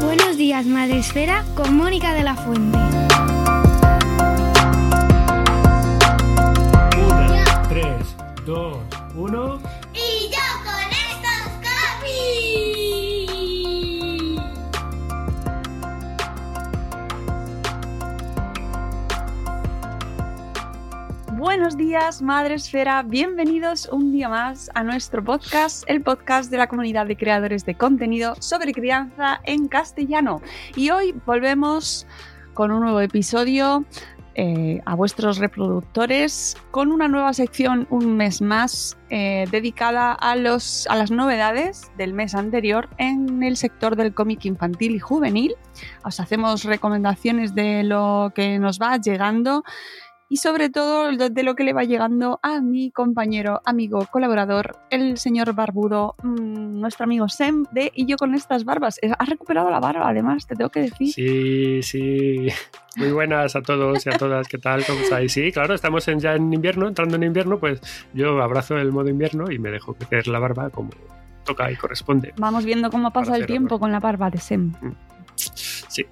Buenos días, Madre Esfera, con Mónica de la Fuente. Una, tres, dos, Buenos días, Madre Esfera. Bienvenidos un día más a nuestro podcast, el podcast de la comunidad de creadores de contenido sobre crianza en castellano. Y hoy volvemos con un nuevo episodio eh, a vuestros reproductores con una nueva sección un mes más eh, dedicada a, los, a las novedades del mes anterior en el sector del cómic infantil y juvenil. Os hacemos recomendaciones de lo que nos va llegando y sobre todo de lo que le va llegando a mi compañero, amigo, colaborador, el señor Barbudo, mm, nuestro amigo Sem de Y yo con estas barbas. Eh, Has recuperado la barba, además, te tengo que decir. Sí, sí. Muy buenas a todos y a todas. ¿Qué tal? ¿Cómo estáis? Sí, claro, estamos en- ya en invierno, entrando en invierno, pues yo abrazo el modo invierno y me dejo crecer la barba como toca y corresponde. Vamos viendo cómo pasa el tiempo con la barba de Sem. Sí.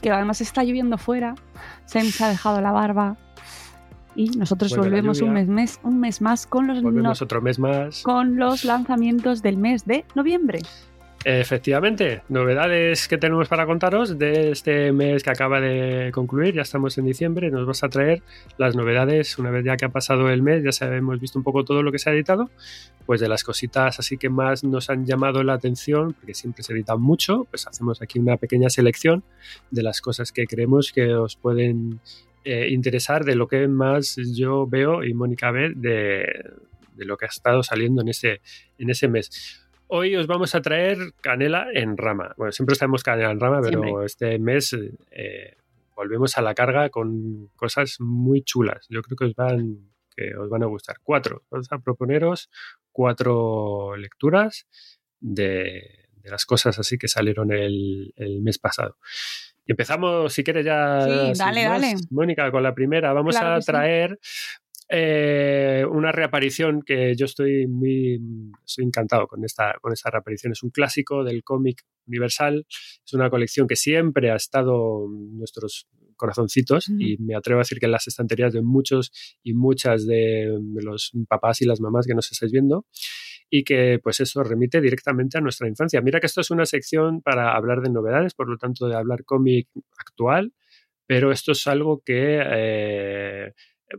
Que además está lloviendo fuera. Sem se ha dejado la barba. Y nosotros Vuelve volvemos un mes, mes, un mes más con los, Volvemos no- otro mes más. con los lanzamientos del mes de noviembre. Efectivamente, novedades que tenemos para contaros de este mes que acaba de concluir, ya estamos en diciembre, nos vas a traer las novedades una vez ya que ha pasado el mes, ya hemos visto un poco todo lo que se ha editado, pues de las cositas así que más nos han llamado la atención, porque siempre se editan mucho, pues hacemos aquí una pequeña selección de las cosas que creemos que os pueden eh, interesar, de lo que más yo veo y Mónica ve de, de lo que ha estado saliendo en ese, en ese mes. Hoy os vamos a traer canela en rama. Bueno, siempre traemos canela en rama, pero Siempre. este mes eh, volvemos a la carga con cosas muy chulas. Yo creo que os van, que os van a gustar. Cuatro. Vamos a proponeros cuatro lecturas de, de las cosas así que salieron el, el mes pasado. Empezamos, si quieres ya. Sí, dale, más, dale. Mónica, con la primera. Vamos Claro a sí. traer eh, una reaparición que yo estoy muy estoy encantado con esta, con esta reaparición. Es un clásico del cómic universal. Es una colección que siempre ha estado en nuestros corazoncitos y me atrevo a decir que en las estanterías de muchos y muchas de los papás y las mamás que nos estáis viendo y que pues eso remite directamente a nuestra infancia. Mira que esto es una sección para hablar de novedades, por lo tanto de hablar cómic actual, pero esto es algo que eh,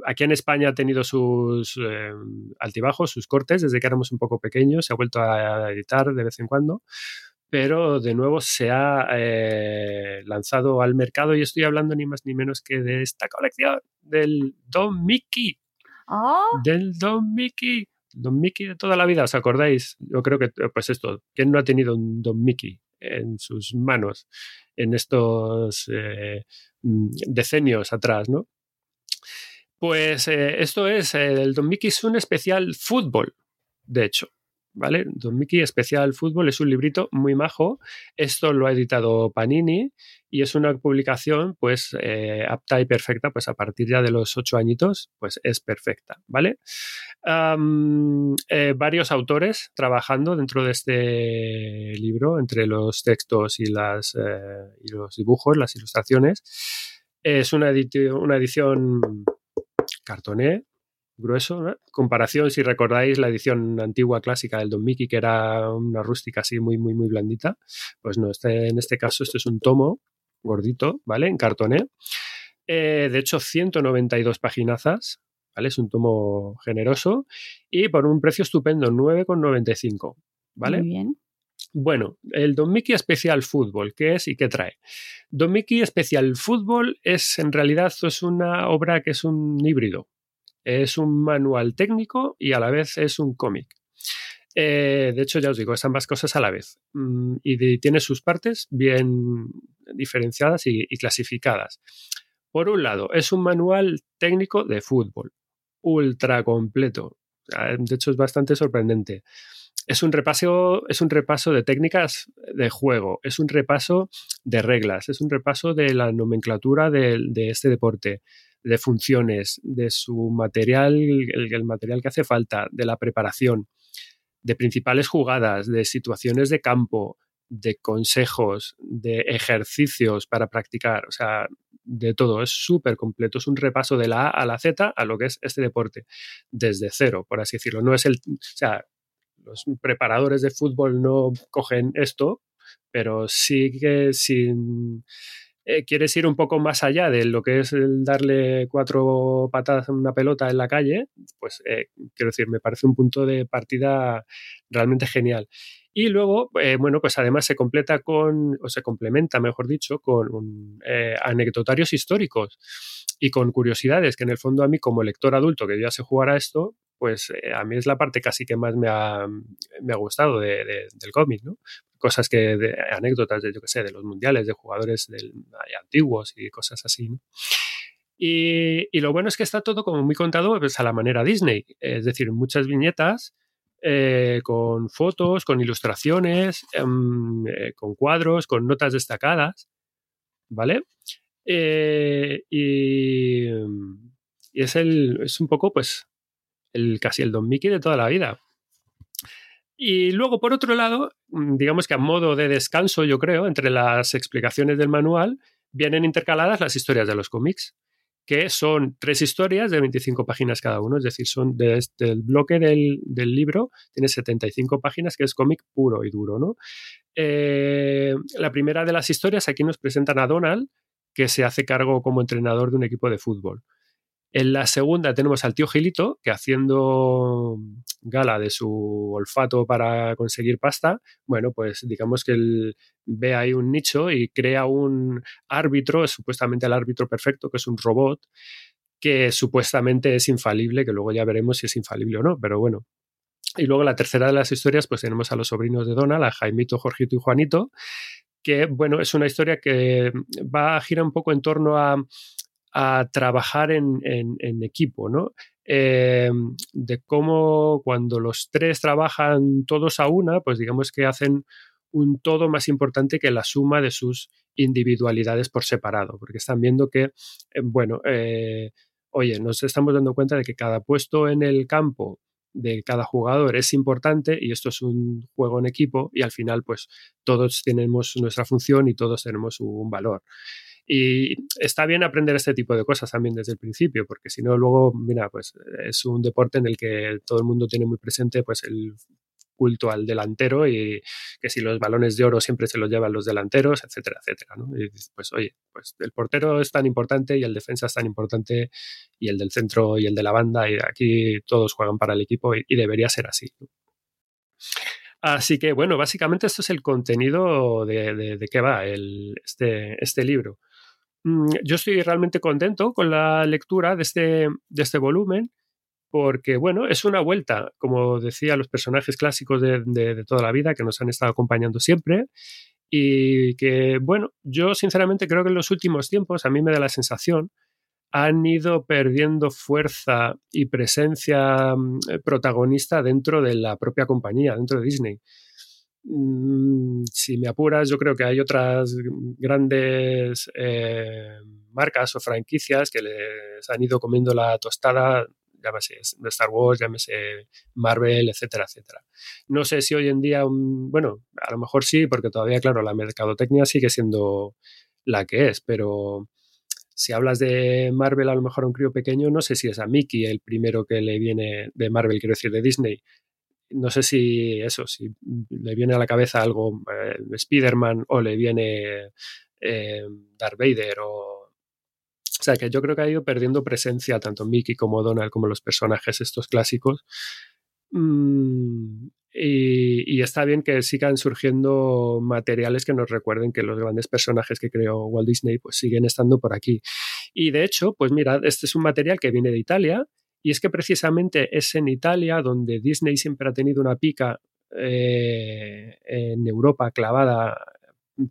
aquí en España ha tenido sus eh, altibajos, sus cortes, desde que éramos un poco pequeños, se ha vuelto a editar de vez en cuando, pero de nuevo se ha eh, lanzado al mercado y estoy hablando ni más ni menos que de esta colección del Don Mickey, ¡Ah! del Don Mickey. Don Mickey de toda la vida, ¿os acordáis? Yo creo que, pues esto, ¿quién no ha tenido un Don Mickey en sus manos en estos eh, mm, decenios atrás, ¿no? Pues eh, esto es el Don Mickey Sun especial fútbol, de hecho. ¿Vale? Don Mickey Especial Fútbol es un librito muy majo. Esto lo ha editado Panini y es una publicación pues eh, apta y perfecta pues a partir ya de los ocho añitos pues es perfecta, ¿vale? Eh, varios autores trabajando dentro de este libro entre los textos y, las, eh, y los dibujos, las ilustraciones. Es una edición cartoné, grueso. ¿no? Comparación, si recordáis la edición antigua clásica del Don Mickey, que era una rústica así muy, muy, muy blandita, pues no, este, en este caso este es un tomo gordito, ¿vale? En cartoné. Eh, de hecho, 192 paginazas, ¿vale? Es un tomo generoso y por un precio estupendo, 9,95, ¿vale? Muy bien. Bueno, el Don Mickey Especial Fútbol, ¿qué es y qué trae? Don Mickey Especial Fútbol es en realidad es una obra que es un híbrido. Es un manual técnico y a la vez es un cómic. Eh, de hecho, ya os digo, es ambas cosas a la vez. Mm, y tiene sus partes bien diferenciadas y, clasificadas. Por un lado, es un manual técnico de fútbol, ultra completo. Ah, De hecho, es bastante sorprendente es un repaso, es un repaso de técnicas de juego, es un repaso de reglas, es un repaso de la nomenclatura de este deporte, de funciones, de su material, el, material que hace falta, de la preparación, de principales jugadas, de situaciones de campo, de consejos, de ejercicios para practicar, o sea, de todo, es súper completo, es un repaso de la A a la Z a lo que es este deporte, desde cero, por así decirlo. No es el, o sea, los preparadores de fútbol no cogen esto, pero sí que si eh, quieres ir un poco más allá de lo que es el darle cuatro patadas a una pelota en la calle, pues eh, quiero decir, me parece un punto de partida realmente genial. Y luego, eh, bueno, pues además se completa con, o se complementa, mejor dicho, con eh, anecdotarios históricos y con curiosidades que en el fondo a mí como lector adulto que ya sé jugar a esto, pues a mí es la parte casi que más me ha, gustado de, de, del cómic, ¿no? Cosas que, de, anécdotas de, yo que sé, de los mundiales, de jugadores del, antiguos y cosas así. Y, y, lo bueno es que está todo como muy contado pues, a la manera Disney, es decir, muchas viñetas eh, con fotos, con ilustraciones, eh, con cuadros, con notas destacadas, ¿vale? Eh, y, y, es, el, es un poco, pues, el, casi el Don Mickey de toda la vida. Y luego, por otro lado, digamos que a modo de descanso, yo creo, entre las explicaciones del manual, vienen intercaladas las historias de los cómics, que son tres historias de 25 páginas cada uno, es decir, son desde este, el bloque del, del, libro, tiene 75 páginas, que es cómic puro y duro, ¿no? Eh, la primera de las historias, aquí nos presentan a Donald, que se hace cargo como entrenador de un equipo de fútbol. En la segunda tenemos al tío Gilito, que haciendo gala de su olfato para conseguir pasta, bueno, pues digamos que él ve ahí un nicho y crea un árbitro, supuestamente el árbitro perfecto, que es un robot, que supuestamente es infalible, que luego ya veremos si es infalible o no, pero bueno. Y luego la tercera de las historias, pues tenemos a los sobrinos de Donald, a Jaimito, Jorgito y Juanito, que bueno, es una historia que va a girar un poco en torno a a trabajar en, en, equipo, ¿no? Eh, de cómo cuando los tres trabajan todos a una, pues digamos que hacen un todo más importante que la suma de sus individualidades por separado, porque están viendo que, eh, bueno, eh, oye, nos estamos dando cuenta de que cada puesto en el campo de cada jugador es importante y esto es un juego en equipo y al final pues todos tenemos nuestra función y todos tenemos un valor. Y está bien aprender este tipo de cosas también desde el principio, porque si no, luego, mira, pues es un deporte en el que todo el mundo tiene muy presente pues el culto al delantero y que si los balones de oro siempre se los llevan los delanteros, etcétera, etcétera, ¿no? Y pues oye, pues el portero es tan importante y el defensa es tan importante y el del centro y el de la banda y aquí todos juegan para el equipo y, debería ser así. Así que bueno, básicamente esto es el contenido de, de, de qué va el, este, este libro yo estoy realmente contento con la lectura de este, de este volumen porque, bueno, es una vuelta, como decía, los personajes clásicos de, de, de, toda la vida que nos han estado acompañando siempre y que, bueno, yo sinceramente creo que en los últimos tiempos a mí me da la sensación, han ido perdiendo fuerza y presencia mm, protagonista dentro de la propia compañía, dentro de Disney. Mm, si me apuras, yo creo que hay otras grandes eh, marcas o franquicias que les han ido comiendo la tostada, llámese Star Wars, llámese Marvel, etcétera, etcétera. No sé si hoy en día, bueno, a lo mejor sí, porque todavía, claro, la mercadotecnia sigue siendo la que es, pero si hablas de Marvel, a lo mejor a un crío pequeño, no sé si es a Mickey el primero que le viene de Marvel, quiero decir, de Disney, no sé si eso, si le viene a la cabeza algo eh, Spider-Man o le viene eh, Darth Vader o... O sea, que yo creo que ha ido perdiendo presencia tanto Mickey como Donald como los personajes estos clásicos. Mm, y, está bien que sigan surgiendo materiales que nos recuerden que los grandes personajes que creó Walt Disney pues siguen estando por aquí. Y de hecho, pues mira, este es un material que viene de Italia y es que precisamente es en Italia donde Disney siempre ha tenido una pica eh, en Europa clavada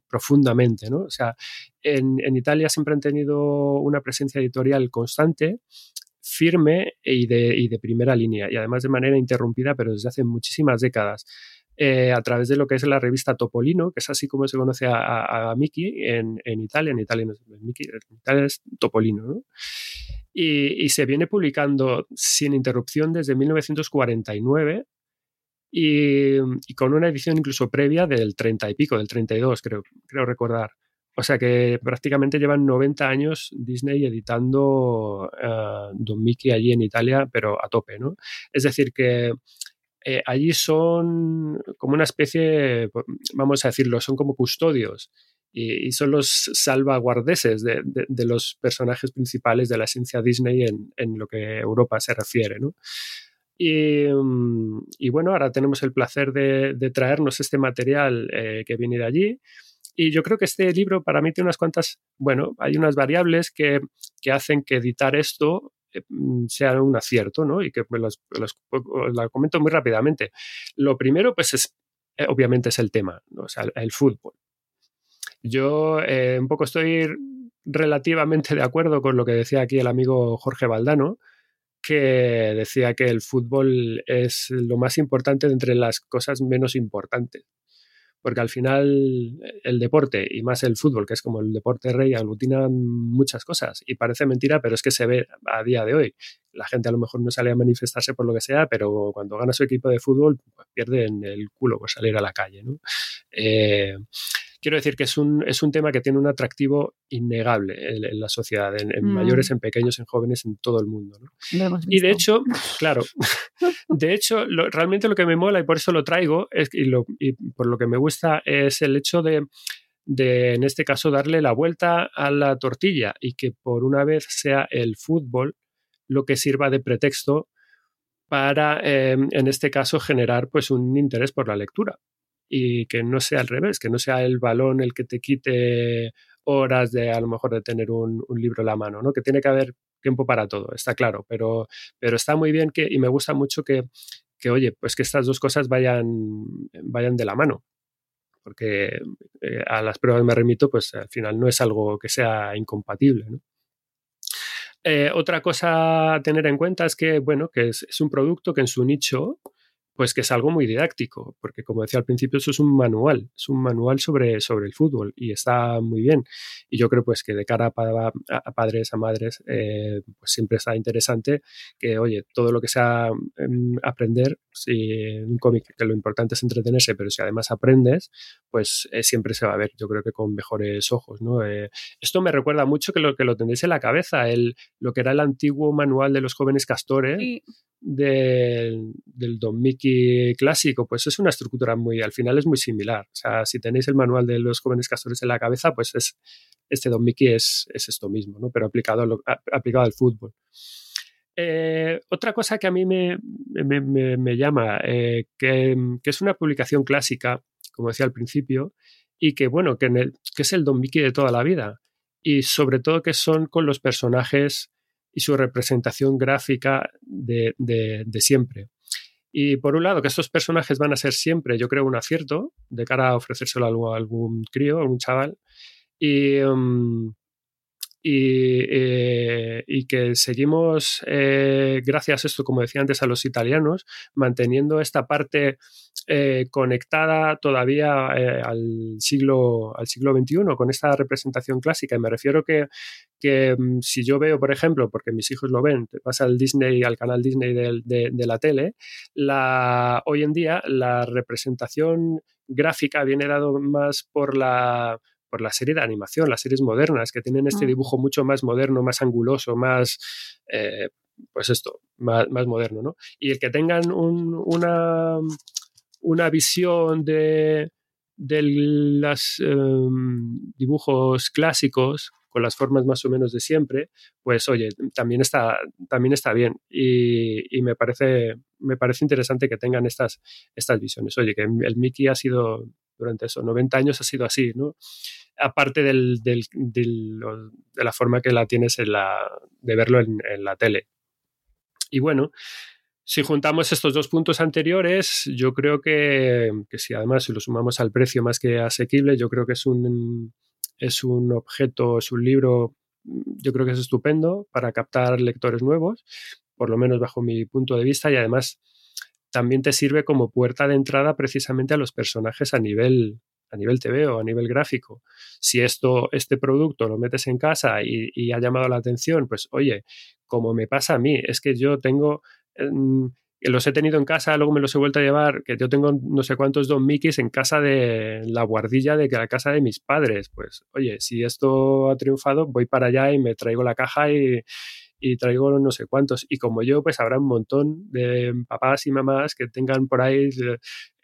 profundamente, ¿no? O sea, en, Italia siempre han tenido una presencia editorial constante, firme y de, de, primera línea, y además de manera interrumpida, pero desde hace muchísimas décadas. Eh, a través de lo que es la revista Topolino, que es así como se conoce a, Mickey en, Italia. En Italia, no es Mickey, en Italia es Topolino. ¿no? Y, se viene publicando sin interrupción desde 1949 y, con una edición incluso previa del 30 y pico, del 32 creo, creo recordar. O sea que prácticamente llevan 90 años Disney editando uh, Don Mickey allí en Italia, pero a tope, ¿no? Es decir, que eh, allí son como una especie, vamos a decirlo, son como custodios y, son los salvaguardeses de, los personajes principales de la esencia Disney en, lo que Europa se refiere. ¿no? Y, bueno, ahora tenemos el placer de, traernos este material eh, que viene de allí. Y yo creo que este libro para mí tiene unas cuantas, bueno, hay unas variables que, hacen que editar esto eh, sea un acierto, ¿no? Y que pues, los, los, comento muy rápidamente. Lo primero, pues es, eh, obviamente es el tema, ¿no? o sea, el fútbol. Yo eh, un poco estoy relativamente de acuerdo con lo que decía aquí el amigo Jorge Valdano, que decía que el fútbol es lo más importante de entre las cosas menos importantes. Porque al final el deporte, y más el fútbol, que es como el deporte rey, aglutina muchas cosas. Y parece mentira, pero es que se ve a día de hoy. La gente a lo mejor no sale a manifestarse por lo que sea, pero cuando gana su equipo de fútbol, pues pierden el culo por salir a la calle. ¿no? Eh, quiero decir que es un, es un tema que tiene un atractivo innegable en, la sociedad, en, mm. mayores, en pequeños, en jóvenes, en todo el mundo. y de hecho, claro, de hecho, realmente lo que me mola y por eso lo traigo es, y, lo, y por lo que me gusta es el hecho de, de, en este caso, darle la vuelta a la tortilla y que por una vez sea el fútbol lo que sirva de pretexto para, eh, en este caso, generar pues un interés por la lectura y que no sea al revés, que no sea el balón el que te quite horas de a lo mejor de tener un, libro en la mano, ¿no? Que tiene que haber tiempo para todo, está claro, pero, pero está muy bien que, y me gusta mucho que, que, oye, pues que estas dos cosas vayan, vayan de la mano, porque eh, a las pruebas me remito, pues al final no es algo que sea incompatible, eh, otra cosa a tener en cuenta es que, bueno, que es, es, un producto que en su nicho pues que es algo muy didáctico, porque como decía al principio, eso es un manual, es un manual sobre, sobre el fútbol y está muy bien. Y yo creo pues que de cara a, padres, a madres, eh, pues siempre está interesante que, oye, todo lo que sea em, aprender, si un cómic, que lo importante es entretenerse, pero si además aprendes, pues eh, siempre se va a ver, yo creo que con mejores ojos, ¿no? Eh, esto me recuerda mucho que lo que lo tendréis en la cabeza, el, lo que era el antiguo manual de los jóvenes castores del, del Don Mickey clásico, pues es una estructura muy, al final es muy similar. O sea, si tenéis el manual de los jóvenes castores en la cabeza, pues es, este Don Mickey es, es esto mismo, ¿no? Pero aplicado, aplicado al fútbol. Eh, otra cosa que a mí me, llama, eh, que, es una publicación clásica, como decía al principio, y que, bueno, que, es el Don Mickey de toda la vida. Y sobre todo que son con los personajes y su representación gráfica de, siempre. Y por un lado, que estos personajes van a ser siempre, yo creo, un acierto de cara a ofrecérselo a algún, crío, a algún chaval. Y, um, y, eh, y que seguimos, eh, gracias a esto, como decía antes, a los italianos, manteniendo esta parte eh, conectada todavía al, siglo, al siglo XXI con esta representación clásica. Y me refiero que, que mm, si yo veo, por ejemplo, porque mis hijos lo ven, te pasa al Disney, al canal Disney de, de, de la tele, la, hoy en día la representación gráfica viene dado más por la por la serie de animación, las series modernas, que tienen este Mm. dibujo mucho más moderno, más anguloso, más, eh, pues esto, más, más moderno, ¿no? Y el que tengan un- una, una visión de, de los dibujos clásicos con las formas más o menos de siempre, pues oye, también está, también está bien. Y, y me, parece, me parece interesante que tengan estas, estas visiones. Oye, que el Mickey ha sido, durante esos 90 años ha sido así, ¿no? Aparte del, de la forma que la tienes de verlo en, la tele. Y bueno, si juntamos estos dos puntos anteriores, yo creo que, que, si además lo sumamos al precio más que asequible, yo creo que es un, es un objeto, es un libro, yo creo que es estupendo para captar lectores nuevos, por lo menos bajo mi punto de vista, y además también te sirve como puerta de entrada precisamente a los personajes a nivel a nivel TV o a nivel gráfico. Si esto, este producto lo metes en casa y, ha llamado la atención, pues oye, como me pasa a mí, es que yo tengo mm, los he tenido en casa, luego me los he vuelto a llevar, que yo tengo no sé cuántos Don Mickeys en casa de la guardilla de la casa de mis padres. Pues, oye, si esto ha triunfado, voy para allá y me traigo la caja y, y traigo no sé cuántos. Y como yo, pues habrá un montón de papás y mamás que tengan por ahí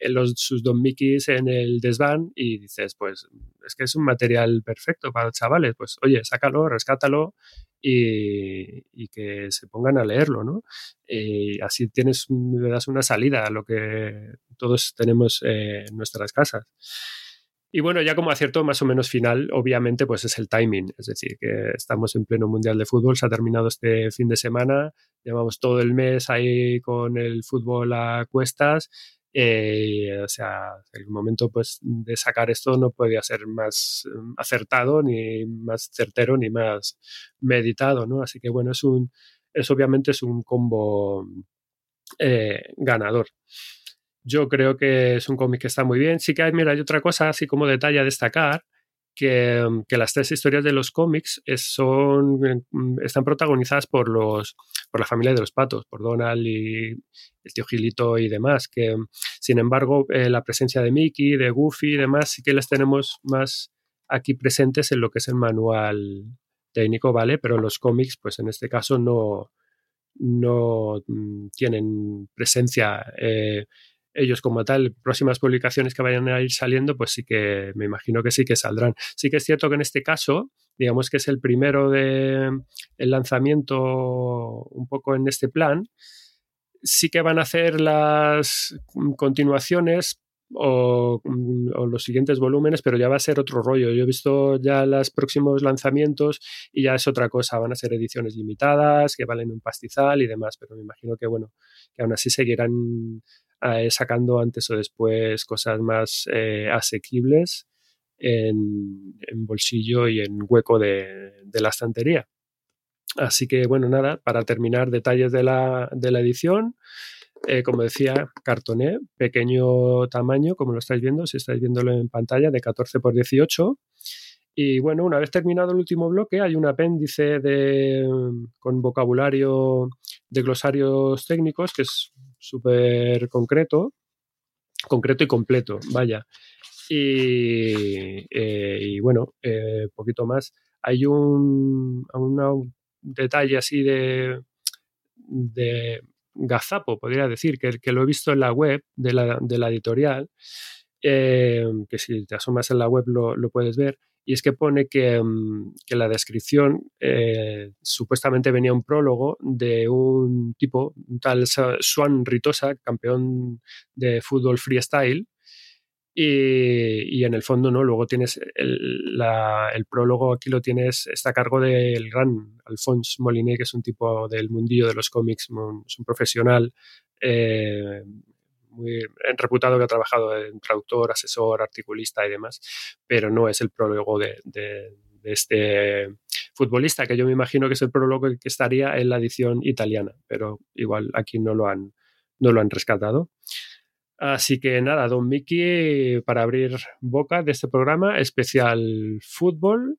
los, sus Don Mickeys en el desván y dices, pues es que es un material perfecto para chavales. Pues oye, sácalo, rescátalo y, y, que se pongan a leerlo, ¿no? Y así tienes, das una salida a lo que todos tenemos eh, en nuestras casas. Y bueno, ya como acierto más o menos final, obviamente, pues es el timing. Es decir, que estamos en pleno Mundial de Fútbol, se ha terminado este fin de semana, llevamos todo el mes ahí con el fútbol a cuestas. Eh, o sea, el momento pues, de sacar esto no podía ser más acertado, ni más certero, ni más meditado, ¿no? Así que bueno, es un, es obviamente es un combo eh, ganador. Yo creo que es un cómic que está muy bien. Sí que hay, mira, hay otra cosa así como detalle a destacar, que, que las tres historias de los cómics son, están protagonizadas por, los, por la familia de los patos, por Donald y el tío Gilito y demás, que sin embargo eh, la presencia de Mickey, de Goofy y demás sí que las tenemos más aquí presentes en lo que es el manual técnico, ¿vale? Pero los cómics, pues en este caso no, no tienen presencia eh, ellos como tal, próximas publicaciones que vayan a ir saliendo, pues sí que me imagino que sí que saldrán. Sí que es cierto que en este caso, digamos que es el primero de el lanzamiento un poco en este plan, sí que van a hacer las continuaciones o, o, los siguientes volúmenes, pero ya va a ser otro rollo. Yo he visto ya los próximos lanzamientos y ya es otra cosa. Van a ser ediciones limitadas que valen un pastizal y demás, pero me imagino que bueno, que aún así seguirán eh, sacando antes o después cosas más eh, asequibles en, bolsillo y en hueco de, de, la estantería. Así que bueno, nada, para terminar detalles de la, de la edición, eh, como decía, cartoné, pequeño tamaño, como lo estáis viendo, si estáis viéndolo en pantalla, de 14 por 18. Y bueno, una vez terminado el último bloque, hay un apéndice de, con vocabulario de glosarios técnicos que es súper concreto, concreto y completo, vaya. Y, eh, y bueno, eh, poquito más. Hay un, un detalle así de, de gazapo, podría decir, que, que, lo he visto en la web de la, de la editorial, eh, que si te asomas en la web lo, lo puedes ver, y es que pone que, que la descripción eh, supuestamente venía un prólogo de un tipo, un tal Swan Ritosa, campeón de fútbol freestyle, y, y, en el fondo, ¿no? Luego tienes el, el, prólogo, aquí lo tienes, está a cargo del gran Alphonse Moliné, que es un tipo del mundillo de los cómics, es un profesional eh, muy reputado que ha trabajado en traductor, asesor, articulista y demás, pero no es el prólogo de, de, este futbolista, que yo me imagino que es el prólogo que estaría en la edición italiana, pero igual aquí no lo han, no lo han rescatado. Así que nada, Don Mickey, para abrir boca de este programa especial fútbol,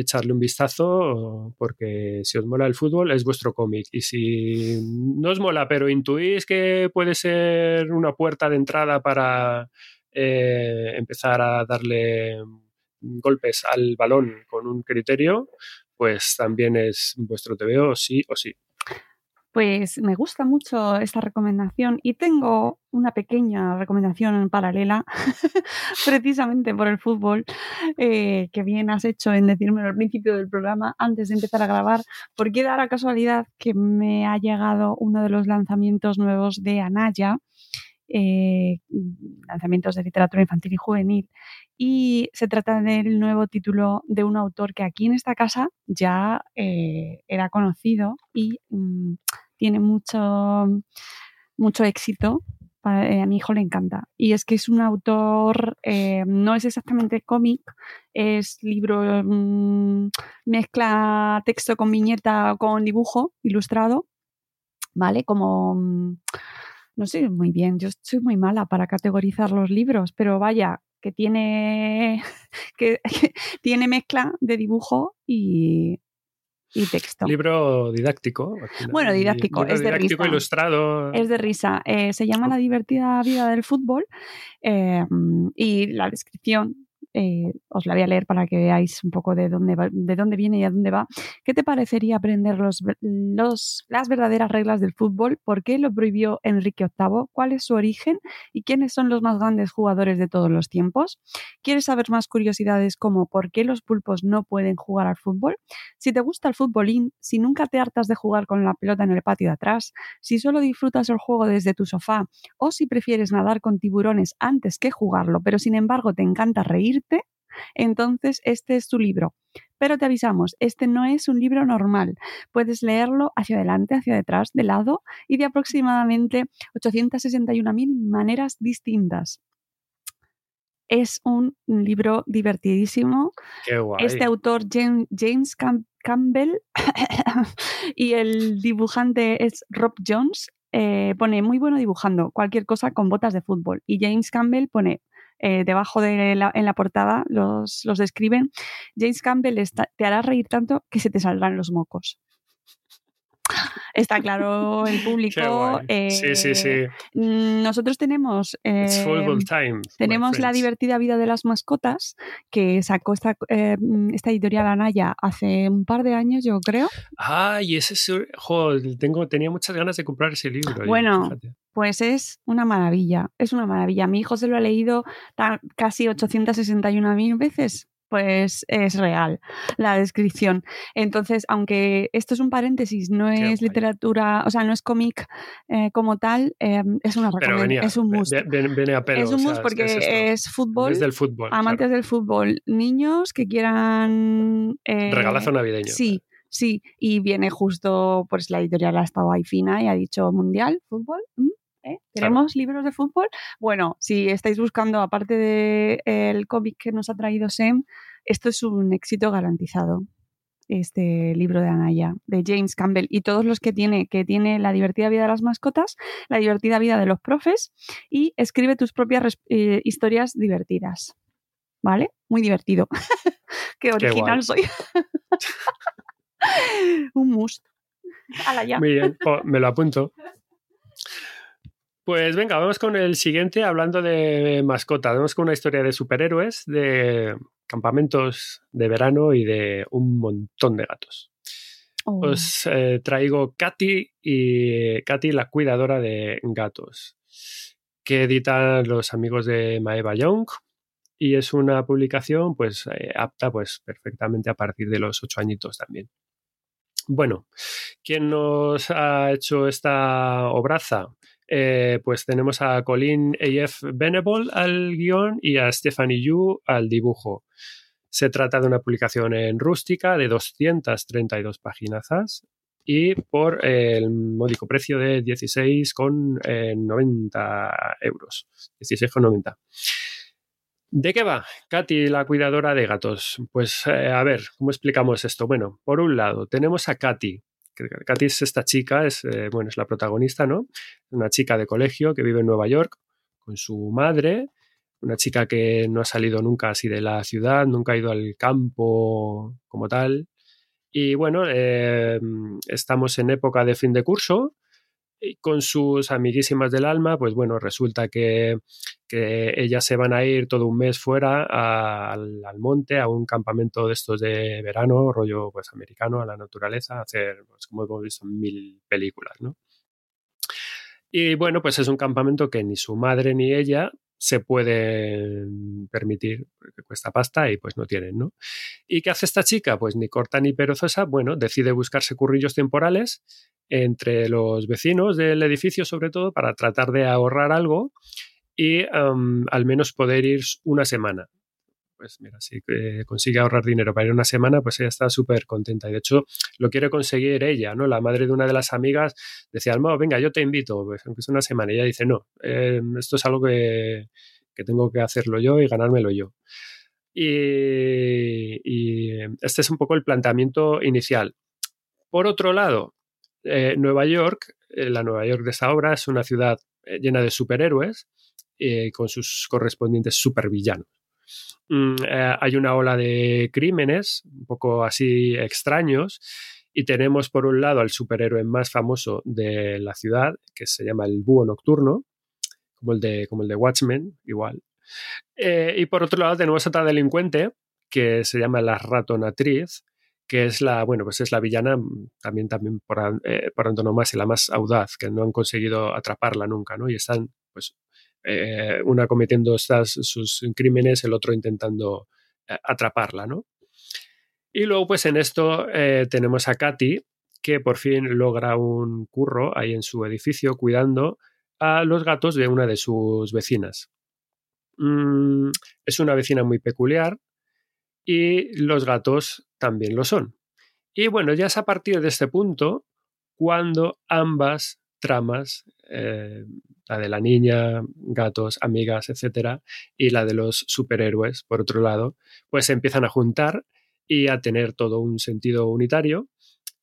echarle un vistazo porque si os mola el fútbol es vuestro cómic y si no os mola pero intuís que puede ser una puerta de entrada para eh, empezar a darle golpes al balón con un criterio, pues también es vuestro TVO sí o sí. Pues me gusta mucho esta recomendación y tengo una pequeña recomendación en paralela, precisamente por el fútbol, eh, que bien has hecho en decirme al principio del programa, antes de empezar a grabar, porque da la casualidad que me ha llegado uno de los lanzamientos nuevos de Anaya, eh, lanzamientos de literatura infantil y juvenil, y se trata del nuevo título de un autor que aquí en esta casa ya eh, era conocido y mm, tiene mucho, mucho éxito. Pa- eh, a mi hijo le encanta. Y es que es un autor, no es exactamente cómic, es libro, mm, mezcla texto con viñeta, con dibujo ilustrado, ¿vale? Como, mm, no sé muy bien, yo soy muy mala para categorizar los libros, pero vaya, que tiene, que, tiene mezcla de dibujo y, y texto. Libro didáctico. Bueno, didáctico, Libro es de didáctico risa. ilustrado. Es de risa. Eh, se llama La divertida vida del fútbol eh, y la descripción eh, os la voy a leer para que veáis un poco de dónde, de dónde viene y a dónde va. ¿Qué te parecería aprender los, los- las verdaderas reglas del fútbol? ¿Por qué lo prohibió Enrique VIII? ¿Cuál es su origen? ¿Y quiénes son los más grandes jugadores de todos los tiempos? ¿Quieres saber más curiosidades como por qué los pulpos no pueden jugar al fútbol? Si te gusta el futbolín, si nunca te hartas de jugar con la pelota en el patio de atrás, si solo disfrutas el juego desde tu sofá o si prefieres nadar con tiburones antes que jugarlo, pero sin embargo te encanta entonces este es tu libro. Pero te avisamos, este no es un libro normal. Puedes leerlo hacia adelante, hacia detrás, de lado y de aproximadamente 861.000 maneras distintas. Es un libro divertidísimo Qué guay. este autor James, James Cam- Campbell y el dibujante es Rob Jones. eh, pone muy bueno dibujando cualquier cosa con botas de fútbol. Y James Campbell pone eh, debajo de la, en la portada, los, los describen. James Campbell está- te hará reír tanto que se te saldrán los mocos. Está claro el público. sí, sí, sí. eh, mm, Nosotros tenemos. It's eh, football time. tenemos la divertida vida de las mascotas que sacó esta, eh, esta editorial Anaya hace un par de años, yo creo. Ay, ese es. Tengo, tenía muchas ganas de comprar ese libro. y Bueno, fíjate. Pues es una maravilla, es una maravilla. Mi hijo se lo ha leído casi 861.000 veces pues es real la descripción. Entonces, aunque esto es un paréntesis, no Qué es guay. literatura, o sea, no es cómic eh, como tal, eh, es una recomendación, es un must. ve- ve- viene a pelo. es un o sea, must porque es, fútbol, Es del fútbol. amantes claro. del fútbol, niños que quieran... eh, Regalazo navideño. Sí, sí, y viene justo, pues la editorial ha estado ahí fina y ha dicho mundial, fútbol. ¿mm? ¿Eh? ¿Queremos libros de fútbol? Bueno, si estáis buscando, aparte del cómic que nos ha traído Sem, esto es un éxito garantizado. Este libro de Anaya, de James Campbell, y todos los que tiene, que tiene La divertida vida de las mascotas, La divertida vida de los profes, y escribe tus propias eh, historias divertidas. ¿Vale? Muy divertido. Qué original soy. un must. Muy bien, jo, me lo apunto. Pues venga, vamos con el siguiente hablando de mascotas. Vamos con una historia de superhéroes, de campamentos de verano y de un montón de gatos. Oh. Os eh, traigo Katy y Katy, la cuidadora de gatos, que editan los amigos de Maeva Young y es una publicación pues eh, apta pues perfectamente a partir de los ocho añitos también. Bueno, ¿quién nos ha hecho esta obraza? Eh, pues tenemos a Colin A.F. Venable al guion y a Stephanie Yu al dibujo. Se trata de una publicación en rústica de 232 páginas y por el módico precio de 16,90 euros. 16,90. ¿De qué va? Katy, la cuidadora de gatos. Pues eh, a ver, ¿cómo explicamos esto? Bueno, por un lado, tenemos a Katy. Katy es esta chica, es, eh, bueno, es la protagonista, ¿no? Una chica de colegio que vive en Nueva York con su madre, una chica que no ha salido nunca así de la ciudad, nunca ha ido al campo como tal. Y bueno, eh, estamos en época de fin de curso con sus amiguísimas del alma, pues bueno, resulta que, que ellas se van a ir todo un mes fuera al, al monte, a un campamento de estos de verano, rollo pues americano, a la naturaleza, a hacer, pues como hemos visto mil películas, ¿no? Y bueno, pues es un campamento que ni su madre ni ella se pueden permitir, porque cuesta pasta y pues no tienen, ¿no? ¿Y qué hace esta chica? Pues ni corta ni perezosa, bueno, decide buscarse currillos temporales entre los vecinos del edificio, sobre todo, para tratar de ahorrar algo y al menos poder ir una semana. Pues mira, si eh, consigue ahorrar dinero para ir una semana, pues ella está súper contenta. Y de hecho, lo quiere conseguir ella, ¿no? La madre de una de las amigas decía, Alma, venga, yo te invito, pues, aunque sea una semana. Y ella dice, no, eh, esto es algo que, que tengo que hacerlo yo y ganármelo yo. Y, y este es un poco el planteamiento inicial. Por otro lado, eh, Nueva York, eh, la Nueva York de esta obra, es una ciudad eh, llena de superhéroes con sus correspondientes supervillanos. Mm, hay una ola de crímenes un poco así extraños y tenemos por un lado al superhéroe más famoso de la ciudad, que se llama el Búho Nocturno, como el de, como el de Watchmen, igual. Y por otro lado tenemos otra delincuente que se llama la ratonatriz, que es la, bueno, pues es la villana mm, también, también por, eh, por antonomasia, la más audaz, que no han conseguido atraparla nunca, ¿no? Y están, pues, eh, una cometiendo estas, sus crímenes, el otro intentando eh, atraparla, ¿no? Y luego, pues en esto eh, tenemos a Katy, que por fin logra un curro ahí en su edificio cuidando a los gatos de una de sus vecinas. Mm, es una vecina muy peculiar y los gatos también lo son. Y bueno, ya es a partir de este punto cuando ambas tramas, eh, la de la niña, gatos, amigas, etcétera, y la de los superhéroes, por otro lado, pues se empiezan a juntar y a tener todo un sentido unitario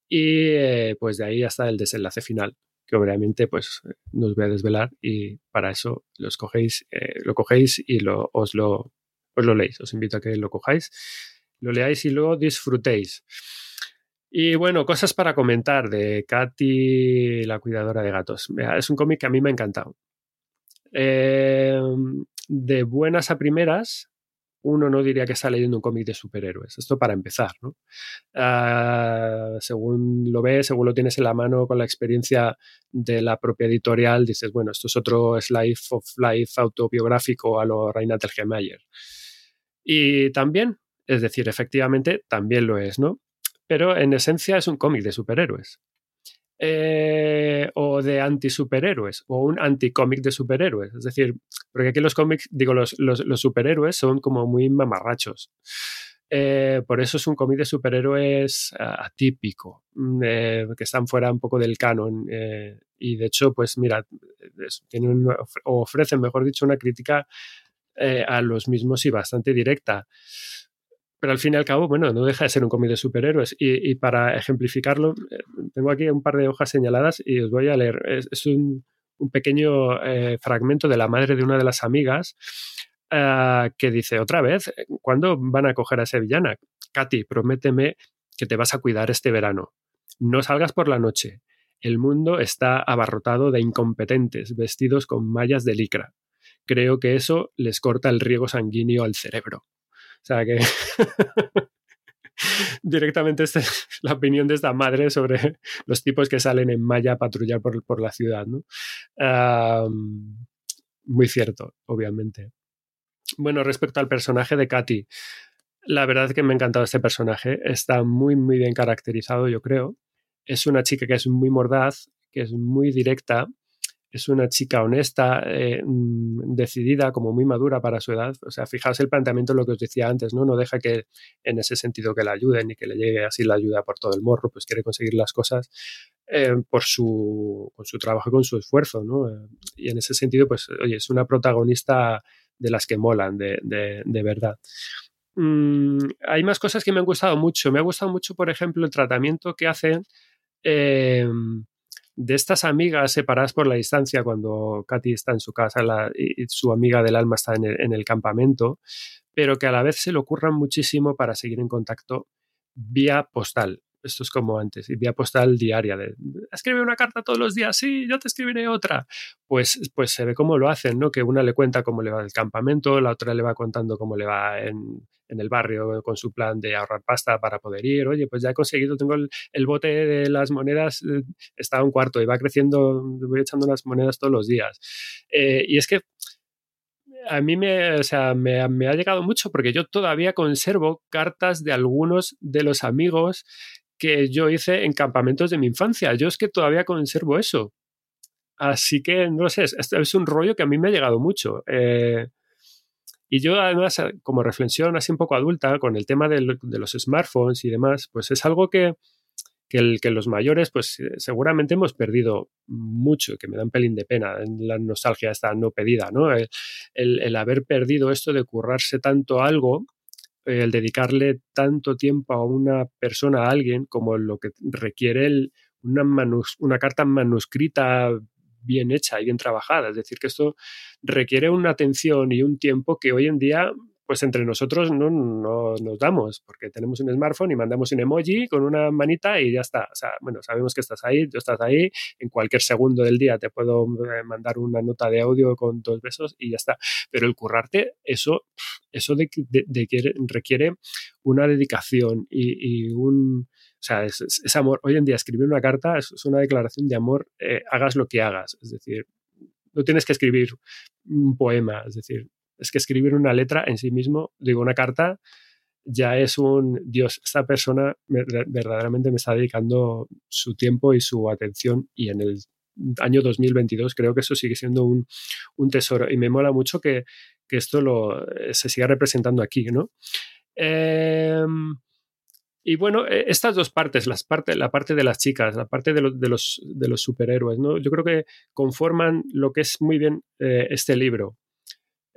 y eh, pues de ahí hasta el desenlace final que obviamente pues no os voy a desvelar y para eso lo cogéis, eh, lo cogéis y lo, os, lo, os lo leéis. Os invito a que lo cojáis, lo leáis y lo disfrutéis. Y bueno, cosas para comentar de Katy, la cuidadora de gatos. Es un cómic que a mí me ha encantado. Eh, de buenas a primeras, uno no diría que está leyendo un cómic de superhéroes. Esto para empezar, ¿no? Uh, según lo ves, según lo tienes en la mano con la experiencia de la propia editorial, dices, bueno, esto es otro slice of life autobiográfico a lo Reina Telgemeier. Y también Es decir, efectivamente también lo es, ¿no? Pero en esencia es un cómic de superhéroes. Eh, o de anti-superhéroes, o un anti-cómic de superhéroes. Es decir, porque aquí los cómics, digo, los, superhéroes son como muy mamarrachos. Eh, por eso es un cómic de superhéroes atípico, mm, eh, que están fuera un poco del canon. Eh, y de hecho, pues mira, ofrecen, mejor dicho, una crítica a los mismos y bastante directa. Pero al fin y al cabo, bueno, no deja de ser un cómic de superhéroes. Y, para ejemplificarlo, tengo aquí un par de hojas señaladas y os voy a leer. Es, un, pequeño fragmento de la madre de una de las amigas Ah, que dice otra vez, ¿cuándo van a coger a esa villana? Katy, prométeme que te vas a cuidar este verano. No salgas por la noche. El mundo está abarrotado de incompetentes vestidos con mallas de licra. Creo que eso les corta el riego sanguíneo al cerebro. Sea que directamente esta es la opinión de esta madre sobre los tipos que salen en malla a patrullar por, la ciudad. ¿no? muy cierto, obviamente. Bueno, respecto al personaje de Katy, la verdad es que me ha encantado este personaje. Está muy, muy bien caracterizado, yo creo. Es una chica que es muy mordaz, que es muy directa. Es una chica honesta, eh, mm, decidida, como muy madura para su edad. O sea, fijaos el planteamiento de lo que os decía antes, ¿no? No deja que en ese sentido que la ayuden y que le llegue así la ayuda por todo el morro, pues quiere conseguir las cosas eh, por su, con su trabajo con su esfuerzo, ¿no? Eh, y en ese sentido, pues, oye, es una protagonista de las que molan, de, de, verdad. Mm, hay más cosas que me han gustado mucho. Me ha gustado mucho, por ejemplo, el tratamiento que hacen em, de estas amigas separadas por la distancia cuando Katy está en su casa y, su amiga del alma está en el, en el, campamento, pero que a la vez se le ocurran muchísimo para seguir en contacto vía postal esto es como antes, vía postal diaria, de escribe una carta todos los días, sí, yo te escribiré otra. Pues, pues se ve cómo lo hacen, ¿no? Que una le cuenta cómo le va el campamento, la otra le va contando cómo le va en, el barrio con su plan de ahorrar pasta para poder ir. Oye, pues ya he conseguido, tengo el, bote de las monedas, eh, está a un cuarto y va creciendo, voy echando las monedas todos los días. Eh, y es que a mí me, me, me, ha llegado mucho porque yo todavía conservo cartas de algunos de los amigos que yo hice en campamentos de mi infancia. Yo es que todavía conservo eso. Así que, no sé, es, es un rollo que a mí me ha llegado mucho. Eh, y yo además, como reflexión así un poco adulta, con el tema de, los smartphones y demás, pues es algo que, que, que, los mayores, pues eh, seguramente hemos perdido mucho, que me da un pelín de pena, en la nostalgia esta no pedida, ¿no? El, el, haber perdido esto de currarse tanto algo el dedicarle tanto tiempo a una persona, a alguien, como lo que requiere una, una carta manuscrita bien hecha y bien trabajada. Es decir, que esto requiere una atención y un tiempo que hoy en día pues entre nosotros no, nos damos, porque tenemos un smartphone y mandamos un emoji con una manita y ya está. O sea, bueno, sabemos que estás ahí, tú estás ahí, en cualquier segundo del día te puedo eh, mandar una nota de audio con dos besos y ya está. Pero el currarte, eso, eso de, requiere una dedicación y, un... O sea, es, amor. Hoy en día escribir una carta es, una declaración de amor, eh, hagas lo que hagas. Es decir, no tienes que escribir un poema, es decir, es que escribir una letra en sí mismo, digo, una carta, ya es un, Dios, esta persona verdaderamente me está dedicando su tiempo y su atención y en el año 2022 creo que eso sigue siendo un, tesoro y me mola mucho que, esto lo, se siga representando aquí, ¿no? Em, y bueno, e, estas dos partes, las parte, la parte de las chicas, la parte de, de, los, de los superhéroes, ¿no? yo creo que conforman lo que es muy bien eh, este libro.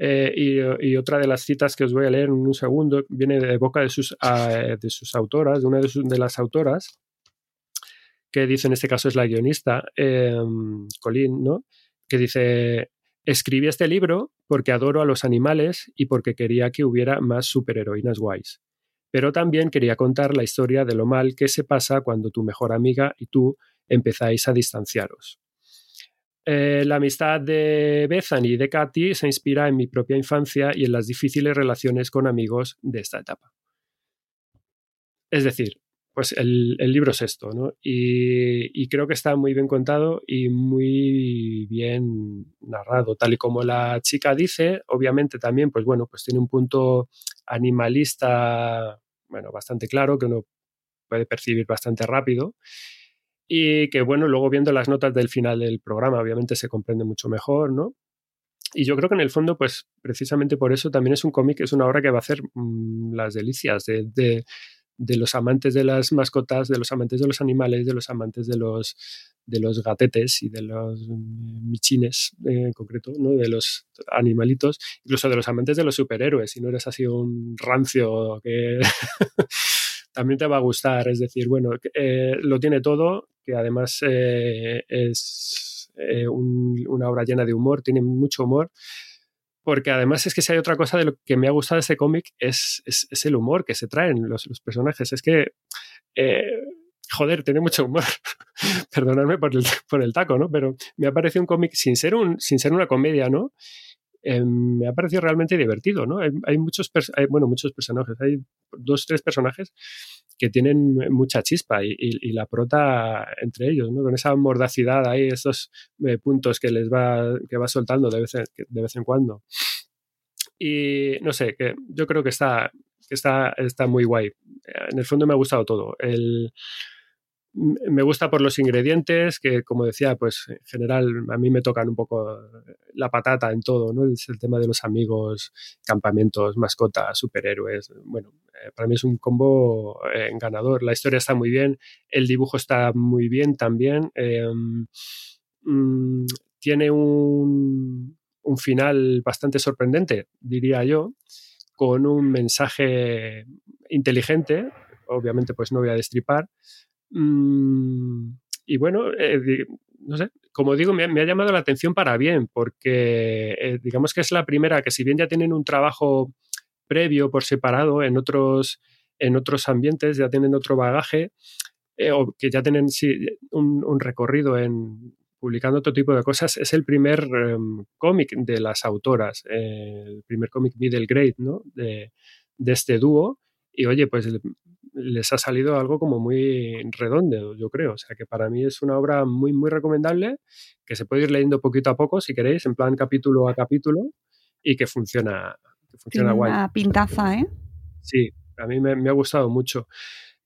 Eh, y, otra de las citas que os voy a leer en un segundo viene de boca de sus, ah, de sus autoras, de una de, las autoras, que dice, en este caso es la guionista, em, Colin, ¿no? que dice, escribí este libro porque adoro a los animales y porque quería que hubiera más superheroínas guays. Pero también quería contar la historia de lo mal que se pasa cuando tu mejor amiga y tú empezáis a distanciaros. Eh, la amistad de Bethany y de Katy se inspira en mi propia infancia y en las difíciles relaciones con amigos de esta etapa. Es decir, pues el, libro es esto, ¿no? Y, creo que está muy bien contado y muy bien narrado, tal y como la chica dice, obviamente también, pues bueno, pues tiene un punto animalista, bueno, bastante claro, que uno puede percibir bastante rápido. Y que, bueno, luego viendo las notas del final del programa, obviamente se comprende mucho mejor, ¿no? Y yo creo que en el fondo, pues precisamente por eso también es un cómic, es una obra que va a hacer mm, las delicias de, de, de, los amantes de las mascotas, de los amantes de los animales, de los amantes de los, de los gatetes y de los michines en concreto, ¿no? de los animalitos, incluso de los amantes de los superhéroes. Si no eres así un rancio que también te va a gustar. Es decir, bueno, eh, lo tiene todo, que además eh, es eh, un, una obra llena de humor, tiene mucho humor. Porque además es que si hay otra cosa de lo que me ha gustado de este cómic es, es, el humor que se traen los, los personajes. Es que joder, tiene mucho humor. Perdonadme por el, por el taco, ¿no? Pero me ha parecido un cómic, sin sin ser una comedia, ¿no? Eh, me ha parecido realmente divertido, ¿no? Hay, hay muchos, hay, bueno, muchos personajes, hay dos, tres personajes que tienen mucha chispa y, y, y, la prota entre ellos, ¿no? Con esa mordacidad ahí, esos eh, puntos que les va, que va soltando de vez, en, de vez en cuando. Y no sé, que yo creo que está, que está, está muy guay. En el fondo me ha gustado todo. El, me gusta por los ingredientes, que como decía, pues en general a mí me tocan un poco la patata en todo, ¿no? Es el tema de los amigos, campamentos, mascotas, superhéroes. Bueno, eh, para mí es un combo eh, ganador. La historia está muy bien, el dibujo está muy bien también. Eh, mmm, tiene un, un final bastante sorprendente, diría yo, con un mensaje inteligente. Obviamente, pues no voy a destripar, Mm, y bueno, eh, no sé, como digo, me, ha llamado la atención para bien, porque eh, digamos que es la primera que si bien ya tienen un trabajo previo por separado en otros, en otros ambientes, ya tienen otro bagaje, eh, o que ya tienen un, recorrido en publicando otro tipo de cosas, es el primer um, cómic de las autoras, el primer cómic middle grade, ¿no? De, de este dúo. Y oye, pues les ha salido algo como muy redondo, yo creo. O sea que para mí es una obra muy, muy recomendable, que se puede ir leyendo poquito a poco, si queréis, en plan capítulo a capítulo, y que funciona, que funciona Tiene guay. Una pintaza, ¿eh? Sí, a mí me, me ha gustado mucho.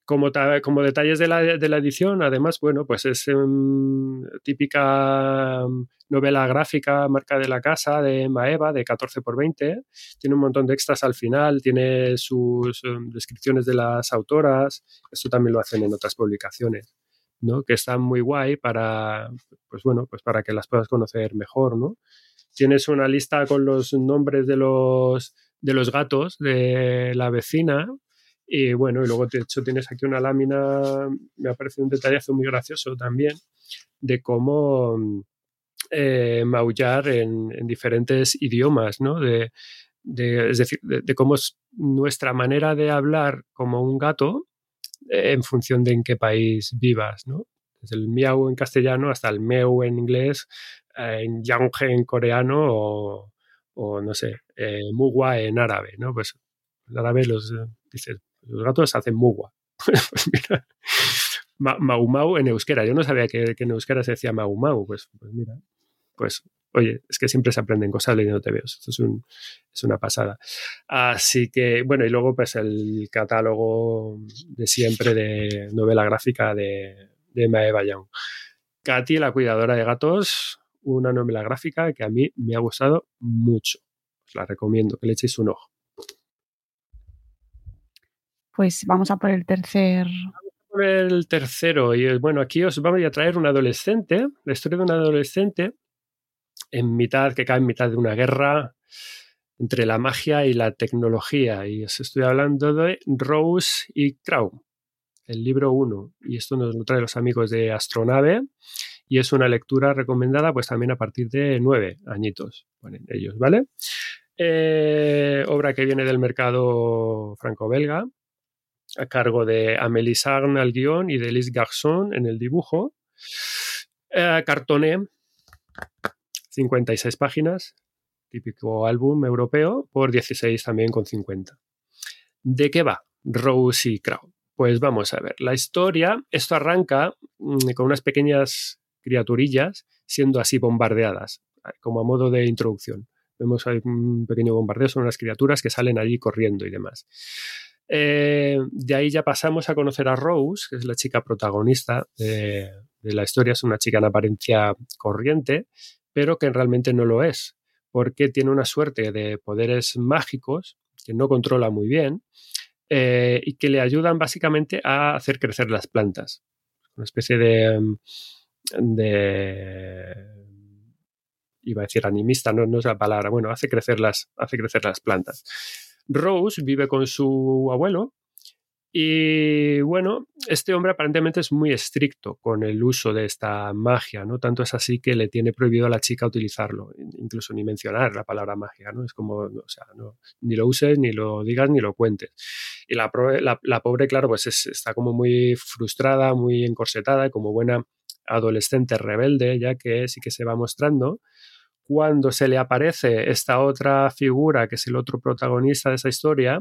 Como, como, detalles de la, de la, edición, además, bueno, pues es um, típica novela gráfica, marca de la casa, de Maeva, de 14 por 20. Tiene un montón de extras al final, tiene sus um, descripciones de las autoras. Esto también lo hacen en otras publicaciones, ¿no? Que están muy guay para, pues bueno, pues para que las puedas conocer mejor, ¿no? Tienes una lista con los nombres de los, de los gatos de la vecina, y bueno, y luego de hecho tienes aquí una lámina, me ha parecido un detallazo muy gracioso también, de cómo eh, maullar en, en, diferentes idiomas, ¿no? De, de, es decir, de, cómo es nuestra manera de hablar como un gato eh, en función de en qué país vivas, ¿no? Desde el miau en castellano hasta el meu en inglés, eh, en yanghe en coreano o, o no sé, mugua en árabe, ¿no? Pues en árabe los dices los gatos hacen mugua. pues mira, ma, mau mau en euskera. Yo no sabía que, en euskera se decía mau mau. Pues, pues mira, pues oye, es que siempre se aprenden cosas leyendo TVOs. Esto es, un, es, una pasada. Así que, bueno, y luego pues el catálogo de siempre de novela gráfica de, de Maeva Young. Katy, la cuidadora de gatos, una novela gráfica que a mí me ha gustado mucho. Os la recomiendo, que le echéis un ojo. Pues vamos a por el tercer. Vamos a por el tercero. Y bueno, aquí os vamos a traer un adolescente, la historia de un adolescente en mitad, que cae en mitad de una guerra entre la magia y la tecnología. Y os estoy hablando de Rose y Crow, el libro 1. Y esto nos lo trae los amigos de Astronave. Y es una lectura recomendada, pues también a partir de nueve añitos, ellos, ¿vale? Eh, obra que viene del mercado franco-belga, a cargo de Amélie Sarn al guion y de Liz Garçon en el dibujo. Eh, cartoné, 56 páginas, típico álbum europeo, por 16 también con 50. ¿De qué va Rose y Crow? Pues vamos a ver, la historia, esto arranca mmm, con unas pequeñas criaturillas siendo así bombardeadas, como a modo de introducción. Vemos un pequeño bombardeo, son unas criaturas que salen allí corriendo y demás. Eh, de ahí ya pasamos a conocer a Rose, que es la chica protagonista de, la historia. Es una chica en apariencia corriente, pero que realmente no lo es, porque tiene una suerte de poderes mágicos que no controla muy bien eh, y que le ayudan básicamente a hacer crecer las plantas. Una especie de, de iba a decir animista, no, no es la palabra, bueno, hace crecer las, hace crecer las plantas. Rose vive con su abuelo y bueno, este hombre aparentemente es muy estricto con el uso de esta magia, ¿no? Tanto es así que le tiene prohibido a la chica utilizarlo, incluso ni mencionar la palabra magia, ¿no? Es como, o sea, ni lo uses, ni lo digas, ni lo cuentes. Y la, pobre, claro, pues está como muy frustrada, muy encorsetada, como buena adolescente rebelde, ya que sí que se va mostrando. Cuando se le aparece esta otra figura, que es el otro protagonista de esa historia,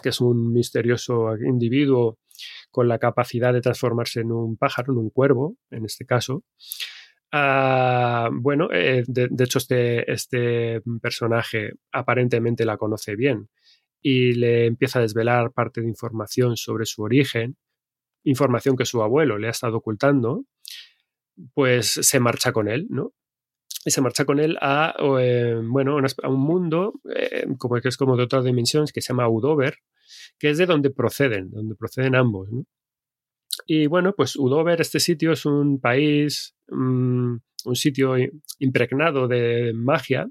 que es un misterioso individuo con la capacidad de transformarse en un pájaro, en un cuervo, en este caso. Uh, bueno, eh, de, de, hecho este, este personaje aparentemente la conoce bien y le empieza a desvelar parte de información sobre su origen, información que su abuelo le ha estado ocultando, pues se marcha con él, ¿no? Y se marcha con él a, eh, bueno, a un mundo eh, como que es como de otra dimensión que se llama Udover, que es de donde proceden, donde proceden ambos. Y bueno, pues Udover, este sitio es un país, um, un sitio impregnado de magia,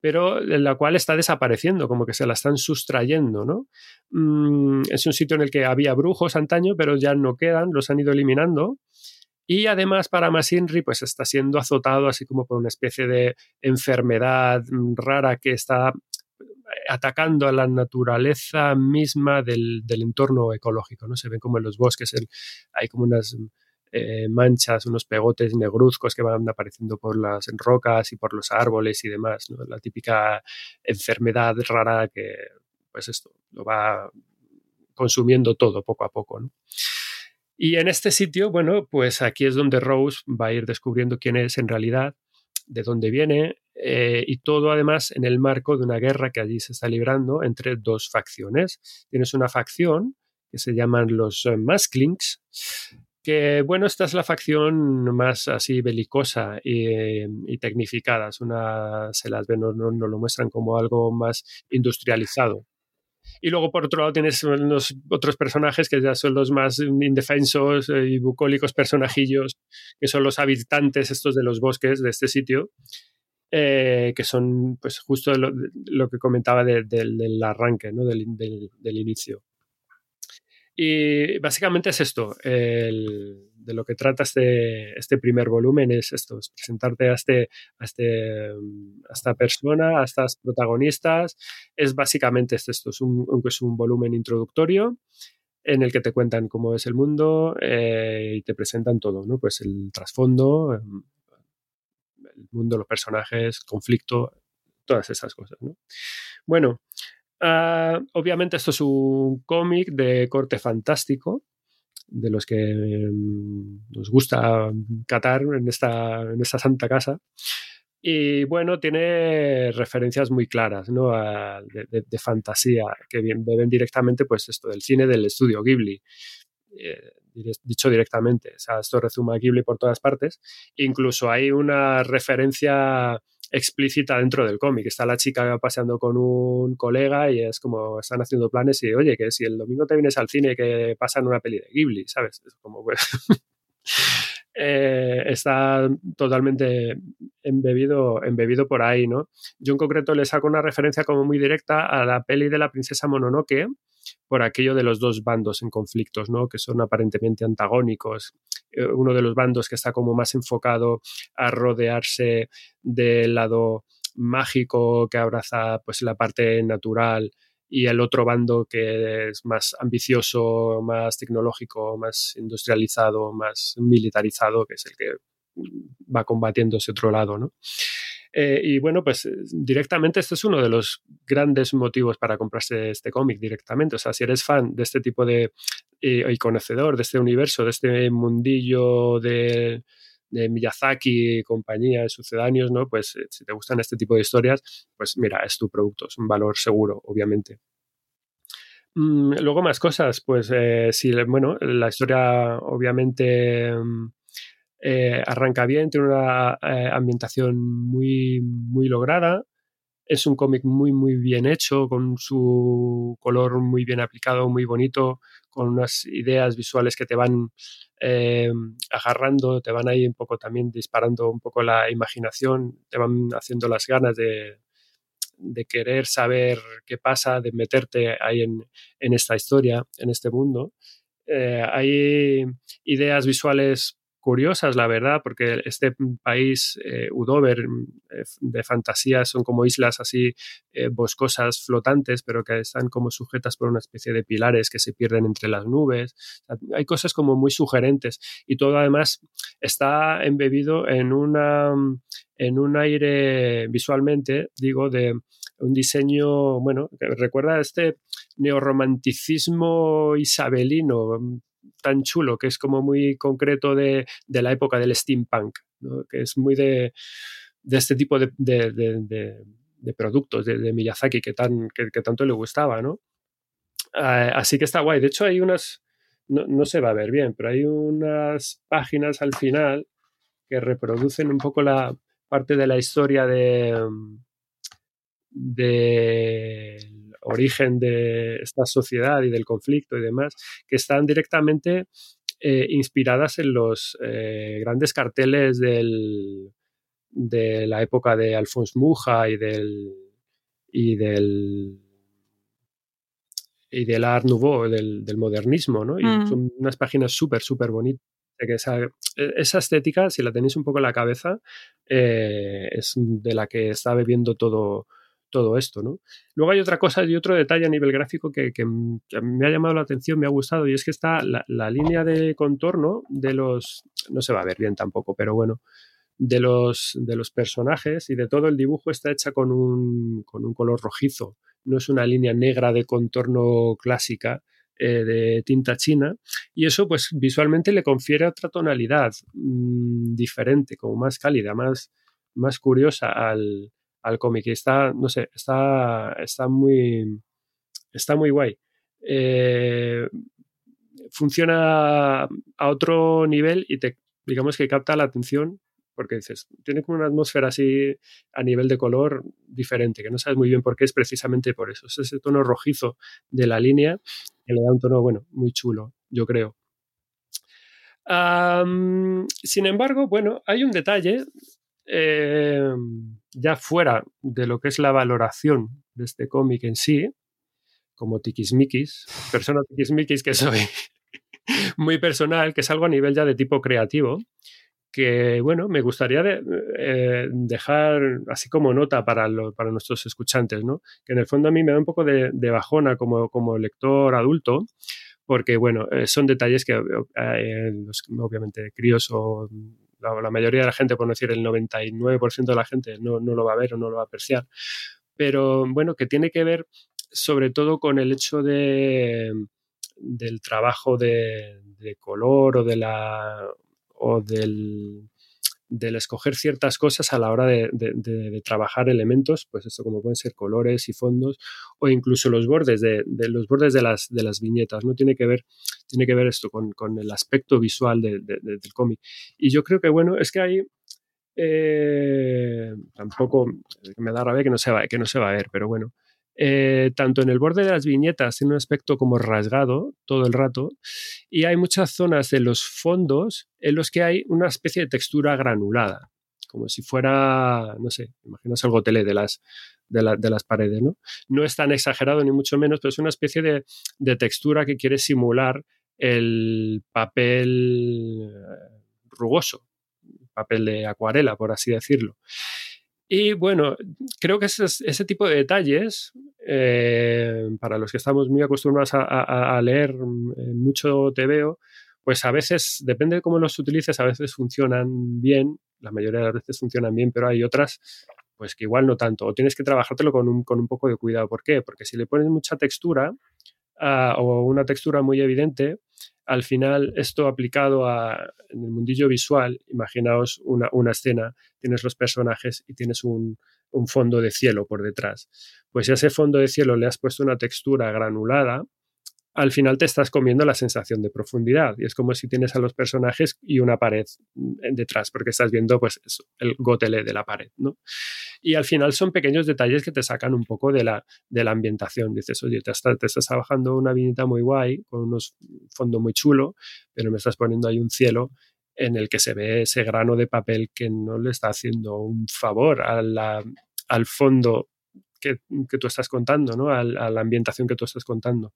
pero en la cual está desapareciendo, como que se la están sustrayendo, ¿no? Um, es un sitio en el que había brujos antaño, pero ya no quedan, los han ido eliminando. Y además para Masinri pues está siendo azotado así como por una especie de enfermedad rara que está atacando a la naturaleza misma del, entorno ecológico. ¿no? Se ven como en los bosques hay como unas eh, manchas, unos pegotes negruzcos que van apareciendo por las rocas y por los árboles y demás. La típica enfermedad rara que pues esto lo va consumiendo todo poco a poco. ¿no? Y en este sitio, bueno, pues aquí es donde Rose va a ir descubriendo quién es en realidad, de dónde viene, eh, y todo además en el marco de una guerra que allí se está librando entre dos facciones. Tienes una facción que se llaman los eh, Masklings, que bueno, esta es la facción más así belicosa y, tecnificada. Es una, se las ven, no, no lo muestran como algo más industrializado. Y luego, por otro lado, tienes los otros personajes que ya son los más indefensos eh, y bucólicos personajillos, que son los habitantes estos de los bosques de este sitio, eh, que son pues justo lo, que comentaba de, del arranque, ¿no? del, del, inicio. Y básicamente es esto, de lo que trata este, este primer volumen es esto, es presentarte a, este, a, este, a esta persona, a estas protagonistas, es básicamente esto, esto es un, es un volumen introductorio en el que te cuentan cómo es el mundo eh, y te presentan todo, ¿no? Pues el trasfondo, el mundo, los personajes, conflicto, todas esas cosas. ¿no? Bueno, uh, obviamente esto es un cómic de corte fantástico, de los que um, nos gusta catar en esta, en esta santa casa. Y bueno, tiene referencias muy claras, ¿no? De, fantasía, que beben directamente, pues, esto del cine del estudio Ghibli. Eh, dicho directamente. O sea, esto rezuma Ghibli por todas partes. Incluso hay una referencia explícita dentro del cómic. Está la chica paseando con un colega y es como están haciendo planes y, oye, que si el domingo te vienes al cine que pasan una peli de Ghibli, ¿sabes? Es como, pues, eh, está totalmente embebido, embebido por ahí, ¿no? Yo en concreto le saco una referencia como muy directa a la peli de la princesa Mononoke, por aquello de los dos bandos en conflictos, ¿no? que son aparentemente antagónicos. Eh, uno de los bandos que está como más enfocado a rodearse del lado mágico que abraza pues la parte natural y el otro bando que es más ambicioso, más tecnológico, más industrializado, más militarizado, que es el que va combatiendo ese otro lado, ¿no? Eh, y bueno, pues eh, directamente este es uno de los grandes motivos para comprarse este cómic directamente. O sea, si eres fan de este tipo de, eh, y conocedor de este universo, de este mundillo de, Miyazaki y compañía, sucedáneos, ¿no? Pues si te gustan este tipo de historias, pues mira, es tu producto, es un valor seguro, obviamente. Mm, luego más cosas, pues eh, si, bueno, la historia obviamente mm, eh, arranca bien, tiene una eh, ambientación muy, muy lograda. Es un cómic muy, muy bien hecho, con su color muy bien aplicado, muy bonito, con unas ideas visuales que te van eh, agarrando, te van ahí un poco también disparando un poco la imaginación, te van haciendo las ganas de, de querer saber qué pasa, de meterte ahí en, en esta historia, en este mundo. Eh, hay ideas visuales curiosas, la verdad, porque este país, eh, Udover, eh, de fantasía, son como islas así eh, boscosas, flotantes, pero que están como sujetas por una especie de pilares que se pierden entre las nubes. Hay cosas como muy sugerentes y todo además está embebido en, una, en un aire visualmente, digo, de un diseño, bueno, que recuerda este neorromanticismo isabelino, tan chulo, que es como muy concreto de, de la época del steampunk, que es muy de, de este tipo de, de, productos de, Miyazaki que, tan, que, tanto le gustaba, ¿no? Uh, así que está guay. De hecho, hay unas, no, no, se va a ver bien, pero hay unas páginas al final que reproducen un poco la parte de la historia de, de origen de esta sociedad y del conflicto y demás, que están directamente eh, inspiradas en los eh, grandes carteles del, de la época de Alphonse Muja y del y del y del Art Nouveau, del, del modernismo, ¿no? Y mm. son unas páginas súper, súper bonitas. Que esa, esa, estética, si la tenéis un poco en la cabeza, eh, es de la que está bebiendo todo, todo esto, ¿no? Luego hay otra cosa y otro detalle a nivel gráfico que, que me ha llamado la atención, me ha gustado, y es que está la, línea de contorno de los, no se va a ver bien tampoco, pero bueno, de los, de los personajes y de todo el dibujo está hecha con un, con un color rojizo, no es una línea negra de contorno clásica, eh, de tinta china y eso pues visualmente le confiere otra tonalidad mmm, diferente, como más cálida, más, más curiosa al, al cómic. Y está, no sé, está, está muy, está muy guay. Eh, funciona a otro nivel y te, digamos que capta la atención porque dices, tiene como una atmósfera así a nivel de color diferente, que no sabes muy bien por qué, es precisamente por eso. Es ese tono rojizo de la línea que le da un tono, bueno, muy chulo, yo creo. Sin embargo, bueno, hay un detalle eh, ya fuera de lo que es la valoración de este cómic en sí, como tiquismiquis, persona tiquismiquis que soy muy personal, que es algo a nivel ya de tipo creativo, que bueno, me gustaría de, eh, dejar así como nota para, lo, para nuestros escuchantes, ¿no? Que en el fondo a mí me da un poco de, bajona como, como lector adulto, porque bueno, eh, son detalles que eh, los, obviamente críos o la, mayoría de la gente, por no decir el 99% de la gente, no, no lo va a ver o no lo va a apreciar. Pero bueno, que tiene que ver sobre todo con el hecho de, del trabajo de, de color o de la o del del escoger ciertas cosas a la hora de, de, trabajar elementos, pues esto como pueden ser colores y fondos, o incluso los bordes de, los bordes de las, de las viñetas, ¿no? Tiene que ver, tiene que ver esto con, con el aspecto visual del cómic. Y yo creo que, bueno, es que hay. Eh, tampoco me da rabia que no se va, que no se va a ver, pero bueno. Eh, tanto en el borde de las viñetas tiene un aspecto como rasgado todo el rato y hay muchas zonas de los fondos en los que hay una especie de textura granulada, como si fuera, no sé, imaginas el gotelé de las, de, la, de, las paredes, ¿no? No es tan exagerado ni mucho menos, pero es una especie de, de textura que quiere simular el papel eh, rugoso, papel de acuarela, por así decirlo. Y bueno, creo que ese, ese tipo de detalles, eh, para los que estamos muy acostumbrados a, leer eh, mucho TVO, pues a veces, depende de cómo los utilices, a veces funcionan bien, la mayoría de las veces funcionan bien, pero hay otras pues que igual no tanto, o tienes que trabajártelo con un, con un poco de cuidado. ¿Por qué? Porque si le pones mucha textura uh, o una textura muy evidente, al final esto aplicado a, en el mundillo visual, imaginaos una, una escena, tienes los personajes y tienes un, un, fondo de cielo por detrás. Pues si a ese fondo de cielo le has puesto una textura granulada, al final te estás comiendo la sensación de profundidad y es como si tienes a los personajes y una pared detrás porque estás viendo pues eso, el gotele de la pared, ¿no? Y al final son pequeños detalles que te sacan un poco de la, de la ambientación. Dices, oye, te, está, te estás trabajando una viñeta muy guay con unos fondo muy chulo, pero me estás poniendo ahí un cielo en el que se ve ese grano de papel que no le está haciendo un favor a al fondo que, que, tú estás contando, ¿no? A, a, la ambientación que tú estás contando.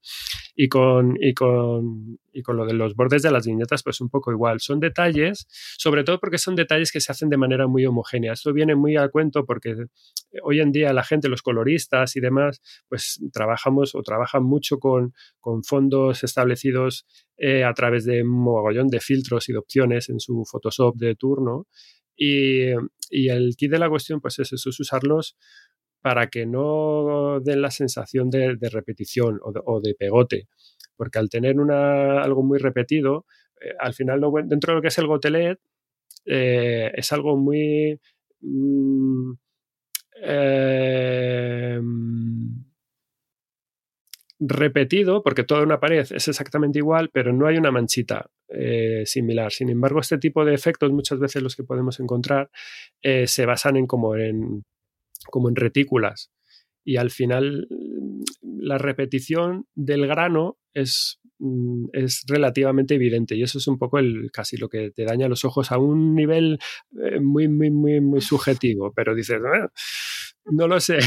Y con, y, con, y con lo de los bordes de las viñetas, pues un poco igual. Son detalles, sobre todo porque son detalles que se hacen de manera muy homogénea. Esto viene muy al cuento porque hoy en día la gente, los coloristas y demás, pues trabajamos o trabajan mucho con, con fondos establecidos eh, a través de un mogollón de filtros y de opciones en su Photoshop de turno. Y, y el kit de la cuestión, pues es eso, es usarlos para que no den la sensación de, repetición o de, pegote. Porque al tener una, algo muy repetido, eh, al final dentro de lo que es el gotelet, eh, es algo muy... Mm, eh, repetido, porque toda una pared es exactamente igual, pero no hay una manchita eh, similar. Sin embargo, este tipo de efectos, muchas veces los que podemos encontrar, se basan en como en como en retículas. Y al final la repetición del grano es, mm, es, relativamente evidente y eso es un poco el casi lo que te daña los ojos a un nivel eh, muy, muy, muy, muy subjetivo. Pero dices, ah, no lo sé.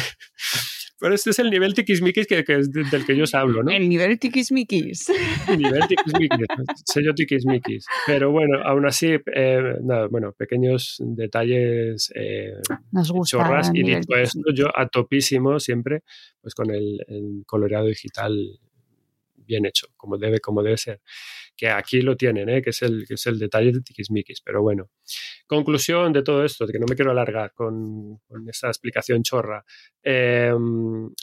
Pero este es el nivel tiquismiquis que, que es del que yo os hablo, ¿no? El nivel tiquismiquis. El nivel tiquismiquis, sello tiquismiquis. Pero bueno, aún así, eh, nada, bueno, pequeños detalles eh, Nos gusta chorras. Y dicho esto, yo a topísimo siempre, pues con el, el coloreado digital bien hecho, como debe, como debe ser. Que aquí lo tienen, ¿eh? que, es el, que es el detalle de tiquismiquis. Pero bueno, conclusión de todo esto, que no me quiero alargar con, con esa explicación chorra. Eh,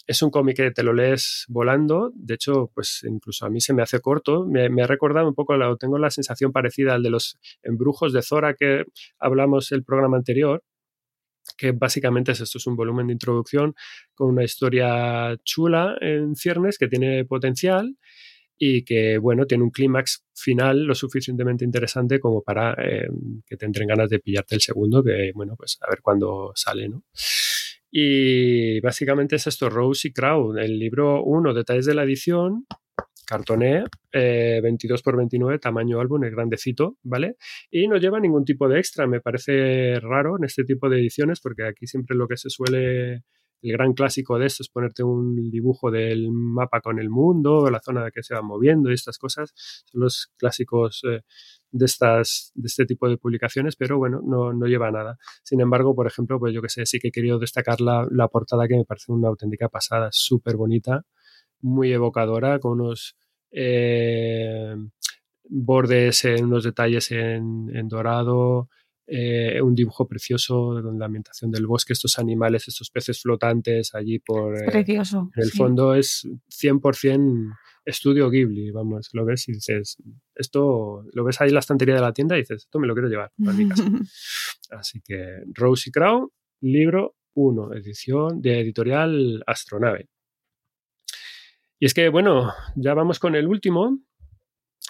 es un cómic que te lo lees volando. De hecho, pues incluso a mí se me hace corto. Me, me ha recordado un poco, tengo la sensación parecida al de los embrujos de Zora que hablamos el programa anterior que básicamente es esto, es un volumen de introducción con una historia chula en ciernes que tiene potencial y que, bueno, tiene un clímax final lo suficientemente interesante como para eh, que te entren ganas de pillarte el segundo, que, bueno, pues a ver cuándo sale, ¿no? Y básicamente es esto, Rose y Crowd, el libro 1, detalles de la edición, cartoné, eh, 22 por 29, tamaño álbum, es grandecito, ¿vale? Y no lleva ningún tipo de extra, me parece raro en este tipo de ediciones, porque aquí siempre lo que se suele, el gran clásico de esto es ponerte un dibujo del mapa con el mundo, la zona que se va moviendo y estas cosas, son los clásicos eh, de, estas, de este tipo de publicaciones, pero bueno, no, no lleva nada. Sin embargo, por ejemplo, pues yo que sé, sí que he querido destacar la, la portada que me parece una auténtica pasada, súper bonita, muy evocadora, con unos eh, bordes en unos detalles en, en dorado, eh, un dibujo precioso de la ambientación del bosque, estos animales, estos peces flotantes allí por... Eh, precioso. en el sí. fondo es 100% estudio Ghibli, vamos, lo ves y dices, esto, lo ves ahí en la estantería de la tienda y dices, esto me lo quiero llevar a mi casa. Así que Rosy Crown, libro 1, edición de editorial Astronave. Y es que, bueno, ya vamos con el último.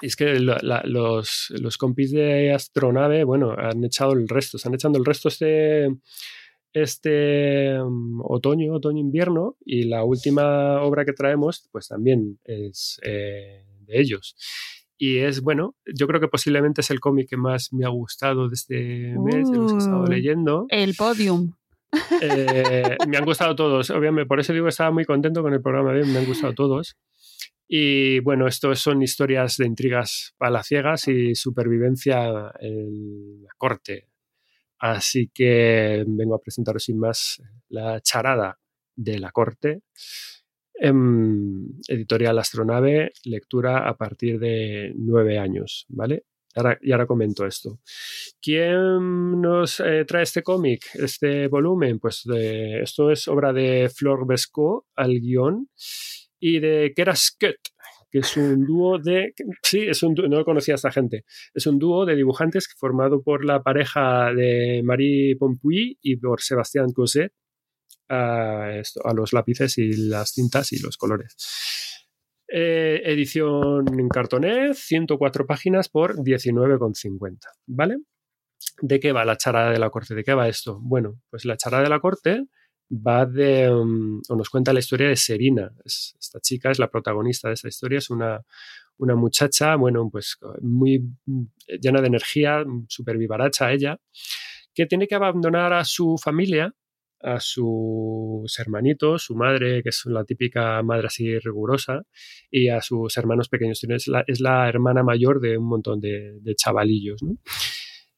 Y es que la- la- los, los compis de Astronave, bueno, han echado el resto, están echando el resto este, este mm, otoño, otoño-invierno. Y la última obra que traemos, pues también es eh, de ellos. Y es, bueno, yo creo que posiblemente es el cómic que más me ha gustado de este mes, de los que he estado Uh. leyendo. El podium. Eh, me han gustado todos, obviamente, por eso digo que estaba muy contento con el programa me han gustado todos. Y bueno, esto son historias de intrigas palaciegas y supervivencia en la corte. Así que vengo a presentaros sin más la charada de la corte. Em, editorial Astronave, lectura a partir de nueve años, ¿vale? Ahora, y ahora comento esto. ¿Quién nos eh, trae este cómic, este volumen? Pues de- esto es obra de Flor Besco al guion y de Kerasket, que es un dúo de... Sí, es un no conocía a esta gente. Es un dúo de dibujantes formado por la pareja de Marie Pompuy y por Sebastián Coset a, a los lápices y las tintas y los colores. Eh, edición en cartoné, 104 páginas por 19,50, ¿vale? ¿De qué va la charada de la corte? ¿De qué va esto? Bueno, pues la charada de la corte va de, um, o nos cuenta la historia de Serina. Es- esta chica es la protagonista de esta historia, es una, una muchacha, bueno, pues muy mm, llena de energía, súper vivaracha ella, que tiene que abandonar a su familia, a sus hermanitos, su madre, que es la típica madre así rigurosa, y a sus hermanos pequeños. Es la, es la hermana mayor de un montón de, de chavalillos, ¿no?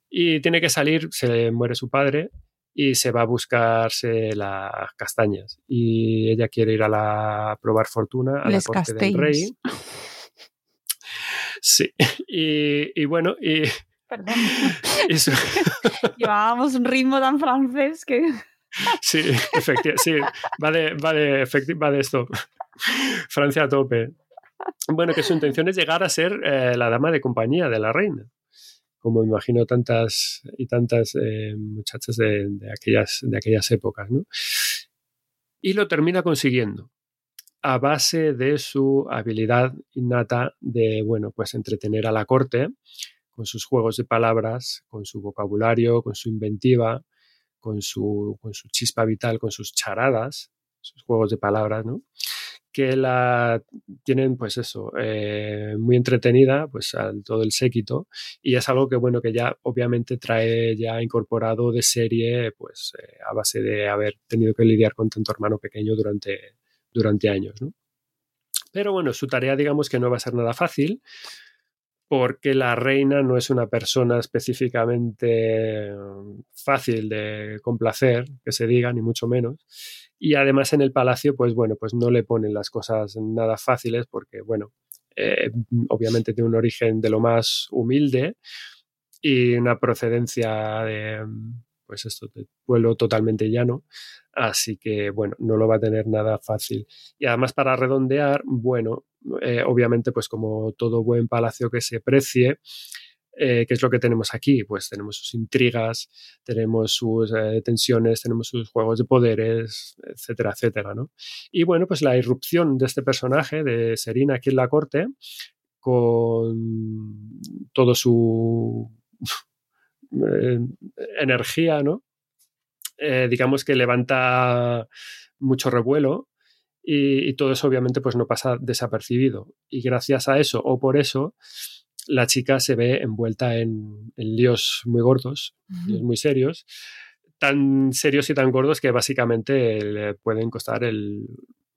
Y tiene que salir, se muere su padre y se va a buscarse las castañas. Y ella quiere ir a, la, a probar fortuna a Les la corte del rey. Sí, y, y bueno, y, Perdón. Llevábamos un ritmo tan francés que. Sí, efectivamente, va de, esto. Francia a tope. Bueno, que su intención es llegar a ser eh, la dama de compañía de la reina. Como imagino tantas y tantas eh, muchachas de, de aquellas, de aquellas épocas, ¿no? Y lo termina consiguiendo a base de su habilidad innata de, bueno, pues entretener a la corte con sus juegos de palabras, con su vocabulario, con su inventiva, con su, con su chispa vital, con sus charadas, sus juegos de palabras, ¿no? Que la tienen, pues eso, eh, muy entretenida, pues al todo el séquito, y es algo que, bueno, que ya obviamente trae ya incorporado de serie, pues eh, a base de haber tenido que lidiar con tanto hermano pequeño durante, durante años, ¿no? Pero bueno, su tarea, digamos que no va a ser nada fácil, porque la reina no es una persona específicamente fácil de complacer, que se diga, ni mucho menos. Y además en el palacio, pues bueno, pues no le ponen las cosas nada fáciles, porque bueno, eh, obviamente tiene un origen de lo más humilde y una procedencia de, pues esto, de pueblo totalmente llano. Así que, bueno, no lo va a tener nada fácil. Y además, para redondear, bueno, eh, obviamente, pues como todo buen palacio que se precie, eh, ¿qué es lo que tenemos aquí? Pues tenemos sus intrigas, tenemos sus eh, tensiones, tenemos sus juegos de poderes, etcétera, etcétera, ¿no? Y bueno, pues la irrupción de este personaje, de Serina, aquí en la corte, con todo su energía, ¿no? Digamos que levanta mucho revuelo y, y, todo eso obviamente pues no pasa desapercibido. Y gracias a eso o por eso la chica se ve envuelta en, en líos muy gordos, uh -huh. líos muy serios, tan serios y tan gordos que básicamente le pueden costar el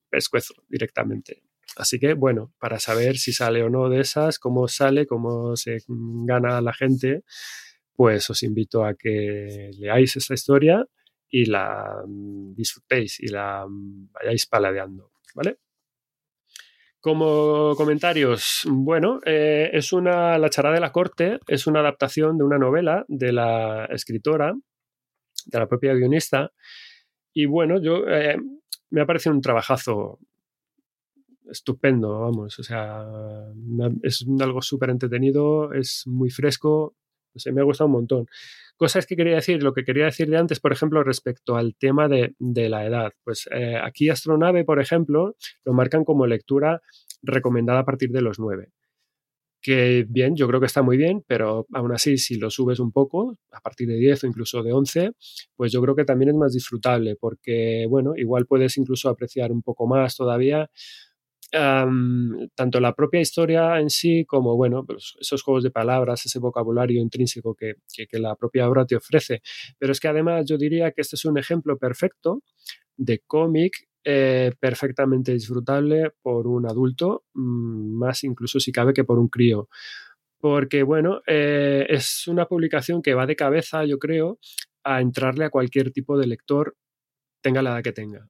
pescuezo directamente. Así que, bueno, para saber si sale o no de esas, cómo sale, cómo se gana la gente, pues os invito a que leáis esta historia y la disfrutéis y la vayáis paladeando, ¿vale? Como comentarios, bueno, eh, es una La charada de la corte, es una adaptación de una novela de la escritora, de la propia guionista. Y bueno, yo eh, me ha parecido un trabajazo estupendo, vamos. O sea, es algo súper entretenido, es muy fresco, no sé, me ha gustado un montón. Cosas que quería decir, lo que quería decir de antes, por ejemplo, respecto al tema de, de la edad. Pues eh, aquí Astronave, por ejemplo, lo marcan como lectura recomendada a partir de los 9. Que bien, yo creo que está muy bien, pero aún así, si lo subes un poco, a partir de 10 o incluso de 11, pues yo creo que también es más disfrutable, porque, bueno, igual puedes incluso apreciar un poco más todavía Tanto la propia historia en sí como, bueno, pues esos juegos de palabras, ese vocabulario intrínseco que, que, la propia obra te ofrece. Pero es que además yo diría que este es un ejemplo perfecto de cómic eh, perfectamente disfrutable por un adulto, mmm, más incluso si cabe que por un crío. Porque, bueno, eh, es una publicación que va de cabeza, yo creo, a entrarle a cualquier tipo de lector, tenga la edad que tenga.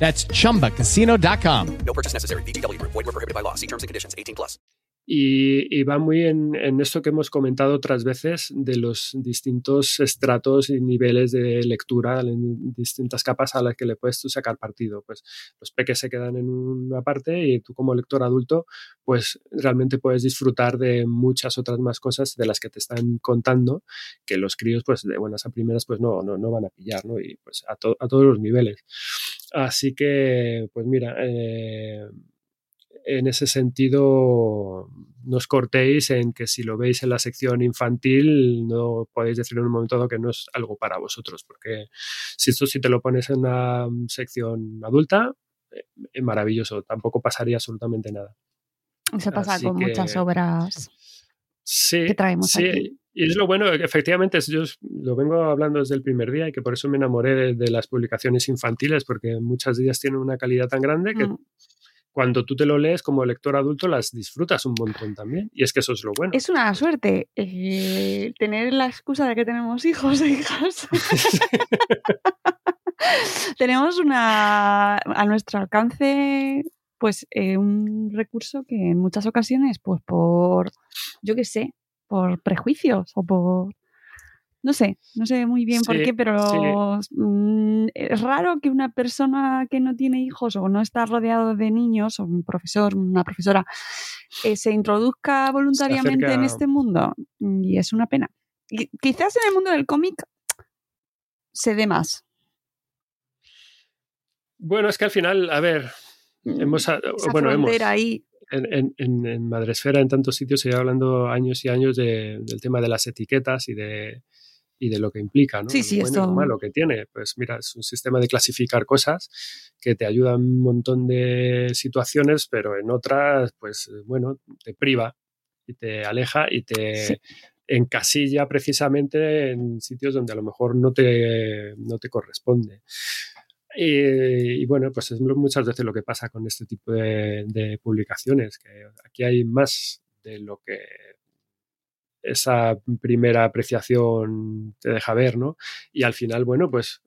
That's chumbacasino.com. No purchase necessary. BGW. Void were prohibited by law. See terms and conditions 18 plus. Y, y, va muy en, en, esto que hemos comentado otras veces de los distintos estratos y niveles de lectura, en distintas capas a las que le puedes tú sacar partido. Pues los peques se quedan en una parte y tú como lector adulto, pues realmente puedes disfrutar de muchas otras más cosas de las que te están contando, que los críos, pues de buenas a primeras, pues no, no, no van a pillar, ¿no? Y pues a, to, a todos los niveles. Así que, pues mira, eh, en ese sentido, no os cortéis en que si lo veis en la sección infantil, no podéis decir en un momento dado que no es algo para vosotros, porque si esto si te lo pones en una sección adulta, es maravilloso, tampoco pasaría absolutamente nada. Eso pasa Así con que, muchas obras sí, que traemos sí. aquí. Y es lo bueno, efectivamente, yo lo vengo hablando desde el primer día y que por eso me enamoré de, de las publicaciones infantiles, porque muchas de ellas tienen una calidad tan grande que mm cuando tú te lo lees como lector adulto las disfrutas un montón también. Y es que eso es lo bueno. Es una suerte eh, tener la excusa de que tenemos hijos e hijas. tenemos una a nuestro alcance pues eh, un recurso que en muchas ocasiones pues por yo qué sé por prejuicios o por no sé, no sé muy bien sí, por qué, pero sí. mmm, es raro que una persona que no tiene hijos o no está rodeado de niños, o un profesor, una profesora, eh, se introduzca voluntariamente se en este mundo. Y es una pena. Y quizás en el mundo del cómic se dé más. Bueno, es que al final, a ver, hemos. Esa bueno, hemos. Ahí. En, en, en, Madresfera, en tantos sitios, se lleva hablando años y años de, del tema de las etiquetas y de, y de lo que implica, ¿no? Sí, sí, lo bueno esto... y lo malo que tiene. Pues mira, es un sistema de clasificar cosas que te ayuda en un montón de situaciones, pero en otras, pues bueno, te priva y te aleja y te sí. encasilla precisamente en sitios donde a lo mejor no te, no te corresponde. Y, bueno, pues es muchas veces lo que pasa con este tipo de, de publicaciones, que aquí hay más de lo que esa primera apreciación te deja ver, ¿no? Y al final, bueno, pues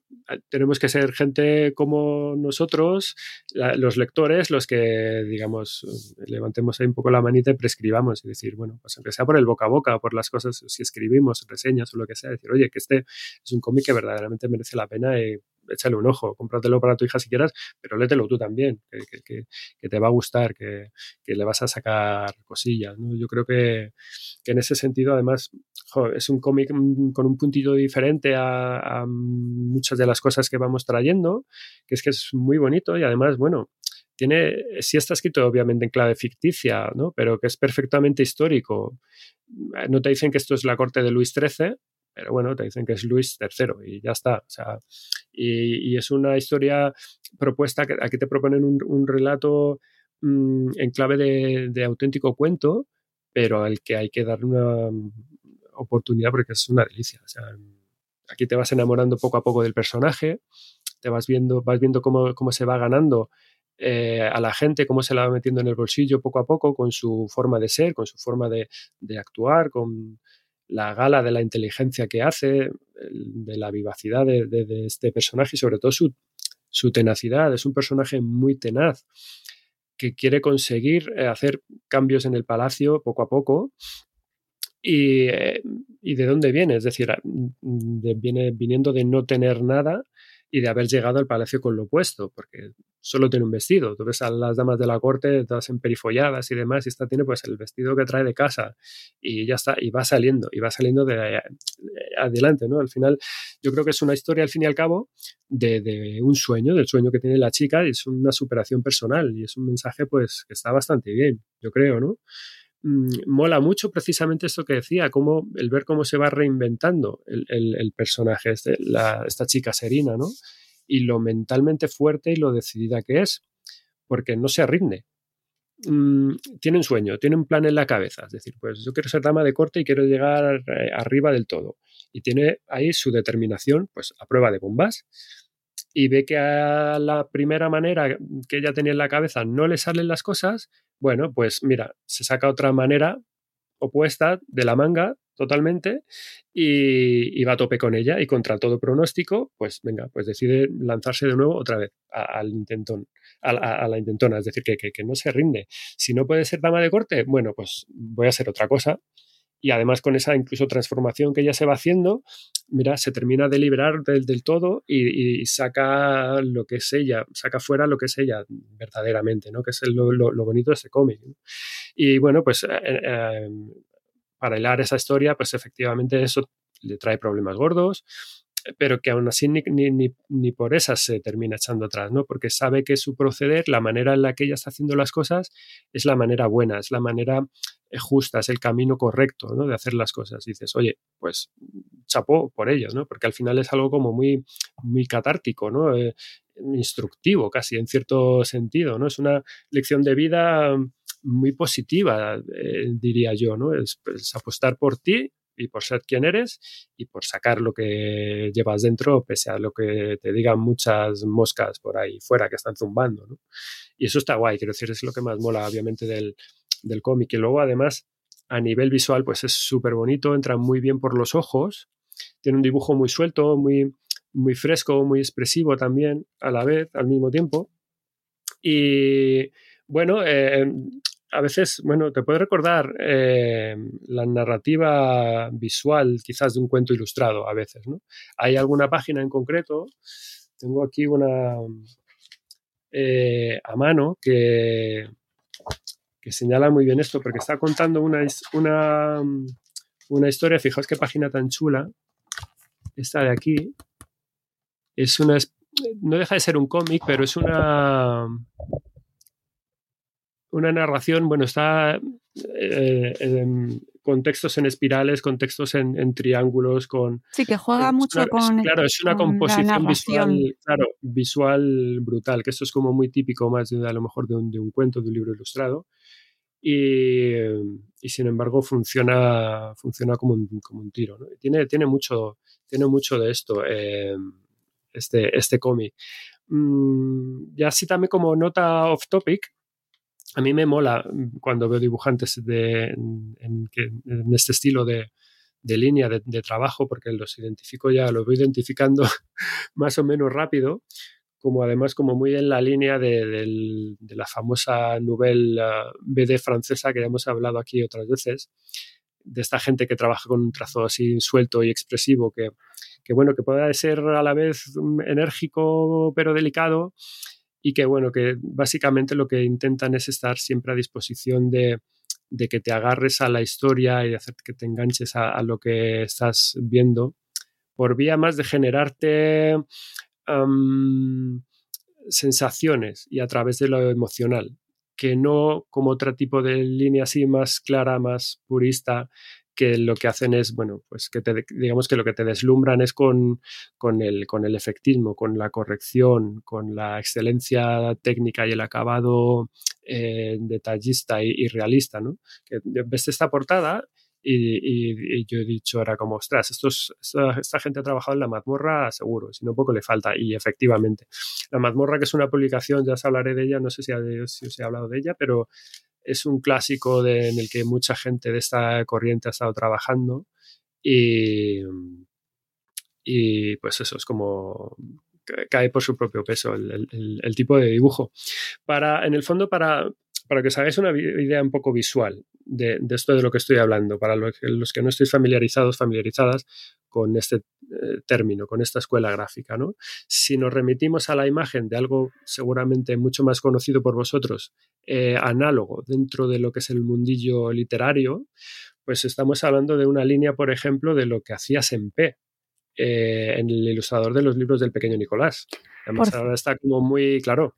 tenemos que ser gente como nosotros, los lectores, los que, digamos, levantemos ahí un poco la manita y prescribamos y decir, bueno, pues aunque sea por el boca a boca, por las cosas, si escribimos reseñas o lo que sea, decir, oye, que este es un cómic que verdaderamente merece la pena y échale un ojo, cómpratelo para tu hija si quieras, pero lételo tú también, que, te va a gustar, que, que, le vas a sacar cosillas. Yo creo que, en ese sentido, además, es un cómic con un puntito diferente a, a, muchas de las cosas que vamos trayendo, que es que es muy bonito y además, bueno, tiene, sí está escrito obviamente en clave ficticia, ¿no? pero que es perfectamente histórico. No te dicen que esto es la corte de Luis XIII, pero bueno, te dicen que es Luis III y ya está. O sea, y, y es una historia propuesta que aquí te proponen un, un relato mmm, en clave de, de, auténtico cuento, pero al que hay que dar una, oportunidad porque es una delicia. O sea, aquí te vas enamorando poco a poco del personaje, te vas viendo, vas viendo cómo, cómo se va ganando eh, a la gente, cómo se la va metiendo en el bolsillo poco a poco con su forma de ser, con su forma de, de actuar, con la gala de la inteligencia que hace, de la vivacidad de, este personaje y sobre todo su, tenacidad. Es un personaje muy tenaz que quiere conseguir eh, hacer cambios en el palacio poco a poco. Y, eh, de dónde viene, es decir, de, viene viniendo de no tener nada y de haber llegado al palacio con lo opuesto, porque solo tiene un vestido. Tú ves a las damas de la corte todas emperifolladas y demás, y esta tiene pues el vestido que trae de casa y ya está, y va saliendo, y va saliendo de, de adelante, ¿no? Al final, yo creo que es una historia, al fin y al cabo, de, de, un sueño, del sueño que tiene la chica, y es una superación personal, y es un mensaje pues que está bastante bien, yo creo, ¿no? Mola mucho precisamente esto que decía, cómo, el ver cómo se va reinventando el, personaje, este, esta chica Serina, ¿no? Y lo mentalmente fuerte y lo decidida que es, porque no se rinde. Mm, tiene un sueño, tiene un plan en la cabeza, es decir, pues yo quiero ser dama de corte y quiero llegar eh, arriba del todo. Y tiene ahí su determinación, pues a prueba de bombas, y ve que a la primera manera que ella tenía en la cabeza no le salen las cosas, bueno, pues mira, se saca otra manera opuesta de la manga totalmente y, va a tope con ella y contra todo pronóstico, pues venga, pues decide lanzarse de nuevo otra vez al intentón, a, la intentona, es decir, que, que, que no se rinde. Si no puede ser dama de corte, bueno, pues voy a hacer otra cosa y además con esa incluso transformación que ella se va haciendo, mira, se termina de liberar del, todo y, saca lo que es ella, saca fuera lo que es ella verdaderamente, ¿no? Que es lo, bonito de este cómic. Y bueno, pues eh, eh, para hilar esa historia, pues efectivamente eso le trae problemas gordos, pero que aún así ni, ni, ni, por esas se termina echando atrás, ¿no? Porque sabe que su proceder, la manera en la que ella está haciendo las cosas, es la manera buena, es la manera justa, es el camino correcto, ¿no? De hacer las cosas. Dices, oye, pues chapó por ello, ¿no? Porque al final es algo como muy, muy catártico, ¿no? Eh, instructivo casi, en cierto sentido, ¿no? Es una lección de vida muy positiva, eh, diría yo, ¿no? Es, es apostar por ti y por ser quien eres y por sacar lo que llevas dentro, pese a lo que te digan muchas moscas por ahí fuera que están zumbando. ¿no? Y eso está guay, quiero decir, es lo que más mola, obviamente, del, del cómic. Y luego, además, a nivel visual, pues es súper bonito, entra muy bien por los ojos, tiene un dibujo muy suelto, muy, muy fresco, muy expresivo también, a la vez, al mismo tiempo. Y bueno, eh, a veces, bueno, te puede recordar eh, la narrativa visual quizás de un cuento ilustrado, a veces, ¿no? Hay alguna página en concreto, tengo aquí una eh, a mano que, que, señala muy bien esto, porque está contando una, una, una historia, fijaos qué página tan chula, esta de aquí, es una, no deja de ser un cómic, pero es una una narración, bueno, está eh, en contextos en espirales, contextos en, en, triángulos, con... Sí, que juega mucho una, con... Claro, es una composición visual, claro, visual brutal, que esto es como muy típico más de, a lo mejor de un, de un cuento, de un libro ilustrado. Y, y, sin embargo funciona, funciona como, un, como un tiro. ¿no? Tiene, tiene, mucho, tiene mucho de esto, eh, este, este cómic. Mm, ya así también como nota off topic, a mí me mola cuando veo dibujantes de, en, este estilo de, línea de, trabajo, porque los identifico ya, los voy identificando más o menos rápido, como además como muy en la línea de, la famosa nouvelle uh, BD francesa que ya hemos hablado aquí otras veces, de esta gente que trabaja con un trazo así suelto y expresivo, que, que bueno, que pueda ser a la vez enérgico pero delicado, y que bueno, que básicamente lo que intentan es estar siempre a disposición de, de que te agarres a la historia y de hacer que te enganches a, lo que estás viendo, por vía más de generarte sensaciones y a través de lo emocional, que no como otro tipo de línea así más clara, más purista, que lo que hacen es, bueno, pues que te, digamos que lo que te deslumbran es con, con, el, con el efectismo, con la corrección, con la excelencia técnica y el acabado eh, detallista y, realista, ¿no? Que ves esta portada Y, yo he dicho, era como, ostras, esta, esta gente ha trabajado en la mazmorra seguro, si no poco le falta. Y efectivamente, la mazmorra, que es una publicación, ya os hablaré de ella, no sé si, si os he hablado de ella, pero es un clásico en el que mucha gente de esta corriente ha estado trabajando. Y, y pues eso es como ca- cae por su propio peso el, tipo de dibujo. Para, en el fondo, para, para que os hagáis una idea un poco visual de, de esto de lo que estoy hablando, para los que, los que no estéis familiarizados, familiarizadas con este eh, término, con esta escuela gráfica, ¿no? Si nos remitimos a la imagen de algo seguramente mucho más conocido por vosotros, eh, análogo dentro de lo que es el mundillo literario, pues estamos hablando de una línea, por ejemplo, de lo que hacía Sempe eh, en el ilustrador de los libros del pequeño Nicolás. Además, Por- ahora está como muy claro.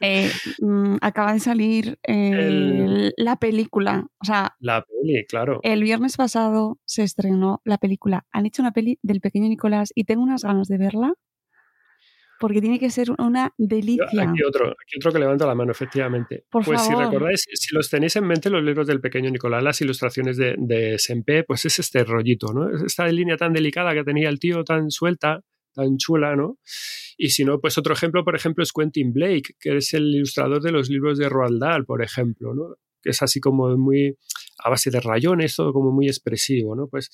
Eh, mm, acaba de salir eh, El- la película. O sea, La peli, claro. el viernes pasado se estrenó la película. Han hecho una peli del pequeño Nicolás y tengo unas ganas de verla porque tiene que ser una delicia. Aquí otro, aquí otro que levanto la mano, efectivamente. Por pues si favor. recordáis, si los tenéis en mente los libros del pequeño Nicolás, las ilustraciones de, de Sempe, pues es este rollito, ¿no? Es Esta línea tan delicada que tenía el tío, tan suelta, tan chula, ¿no? Y si no, pues otro ejemplo, por ejemplo, es Quentin Blake, que es el ilustrador de los libros de Roald Dahl, por ejemplo, ¿no? Que es así como muy a base de rayones, todo como muy expresivo, ¿no? Pues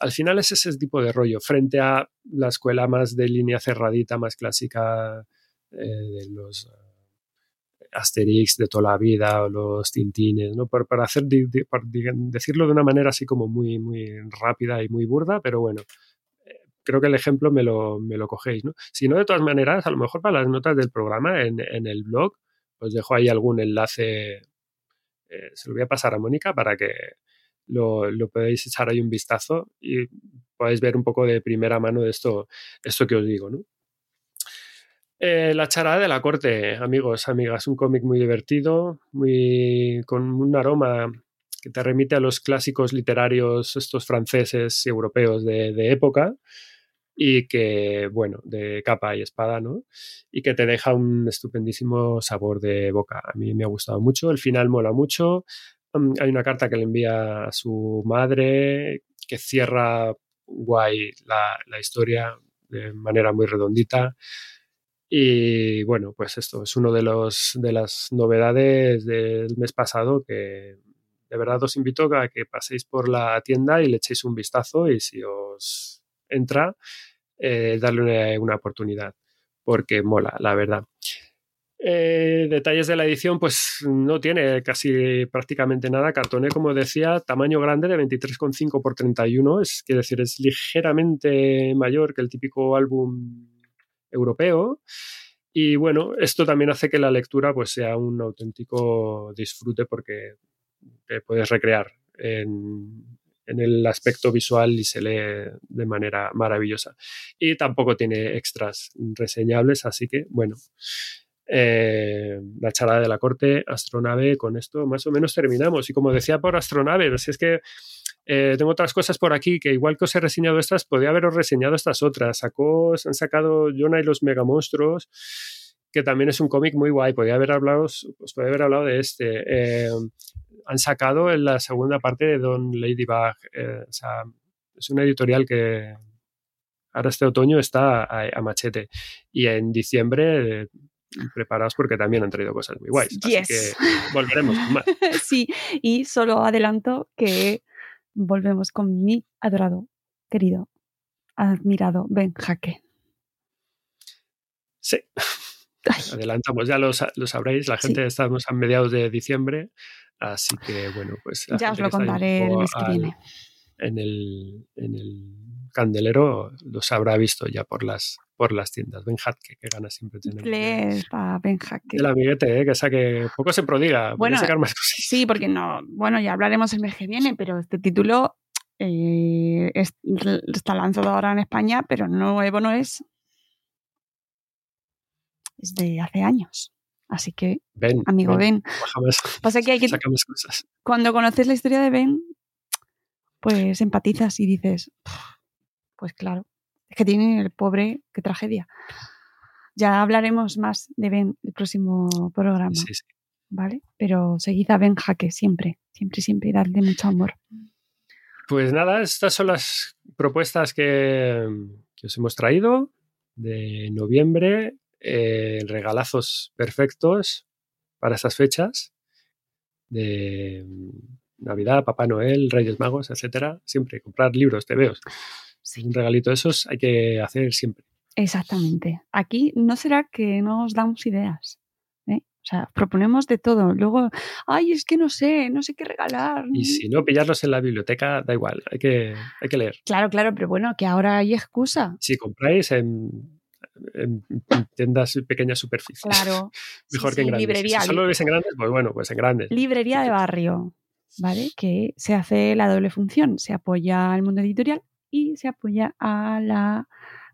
al final es ese tipo de rollo, frente a la escuela más de línea cerradita, más clásica eh, de los eh, Asterix de toda la vida o los Tintines, ¿no? Por, para hacer, decirlo de una manera así como muy, muy rápida y muy burda, pero bueno, eh, creo que el ejemplo me lo, me lo cogéis, ¿no? Si no, de todas maneras, a lo mejor para las notas del programa en, en el blog, os dejo ahí algún enlace, eh, se lo voy a pasar a Mónica para que lo, lo podáis echar ahí un vistazo y podáis ver un poco de primera mano de esto, esto que os digo, ¿no? Eh, la charada de la corte, amigos, amigas, un cómic muy divertido, muy con un aroma que te remite a los clásicos literarios estos franceses y europeos de, de época y que, bueno, de capa y espada, ¿no? Y que te deja un estupendísimo sabor de boca. A mí me ha gustado mucho, el final mola mucho. Mm, Hay una carta que le envía a su madre que cierra guay la, la historia de manera muy redondita. Y bueno, pues esto es uno de los de las novedades del mes pasado que de verdad os invito a que paséis por la tienda y le echéis un vistazo y si os entra, eh, darle una, una oportunidad, porque mola, la verdad. Eh, detalles de la edición, pues no tiene casi prácticamente nada. Cartoné, como decía, tamaño grande de 23,5 por 31, es quiere decir, es ligeramente mayor que el típico álbum europeo. Y bueno, esto también hace que la lectura pues, sea un auténtico disfrute porque te puedes recrear en, en el aspecto visual y se lee de manera maravillosa. Y tampoco tiene extras reseñables, así que bueno, eh, la charada de la corte, astronave, con esto más o menos terminamos. Y como decía por astronave, si es que eh, tengo otras cosas por aquí que igual que os he reseñado estas, podría haberos reseñado estas otras. Sacó, han sacado Jonah y los megamonstruos, que también es un cómic muy guay. Podría haber hablado, os podría haber hablado de este. Eh, han sacado en la segunda parte de Don Ladybug. Eh, o sea, es una editorial que ahora este otoño está a, a machete. Y en diciembre, eh, preparaos porque también han traído cosas muy guays. Yes. Así que volveremos con más. sí, y solo adelanto que volvemos con mi adorado, querido, admirado Ben Jaque. Sí. Ay, Adelantamos, ya lo, lo sabréis, la Sí. gente estamos a mediados de diciembre, así que bueno, pues ya os lo contaré el mes que al- viene. En el, en el candelero los habrá visto ya por las, por las tiendas. Ben Hatke, que gana siempre tener. Ben. El amiguete, ¿eh? que saque poco se prodiga. Bueno, Bueno, sacar más cosas. Sí, porque no, bueno, ya hablaremos el mes que viene, pero este título eh, es- está lanzado ahora en España, pero nuevo no es. Es de hace años. Así que, Ben, amigo Ben, pasa que hay que, saca más cosas. cuando conoces la historia de Ben, pues empatizas y dices, pues claro, es que tiene el pobre, qué tragedia. Ya hablaremos más de Ben el próximo programa, Sí, sí. ¿vale? Pero seguid a Ben Jaque siempre, siempre, siempre, y dadle mucho amor. Pues nada, estas son las propuestas que, que os hemos traído de noviembre, eh, regalazos perfectos para esas fechas de Navidad, Papá Noel, Reyes Magos, etcétera. Siempre comprar libros, te veo. Un regalito de esos hay que hacer siempre. Exactamente. Aquí no será que no os damos ideas. ¿eh? O sea, proponemos de todo. Luego, ay, es que no sé, no sé qué regalar. Y si no, pillarlos en la biblioteca, da igual, hay que, hay que leer. Claro, claro, pero bueno, que ahora hay excusa. Si compráis en, en tiendas pequeñas superficies, Claro. mejor Sí, que en sí, grandes. librería, si solo lo ves en grandes, pues bueno, pues en grandes. Librería de barrio, ¿vale? Que se hace la doble función. Se apoya al mundo editorial y se apoya a la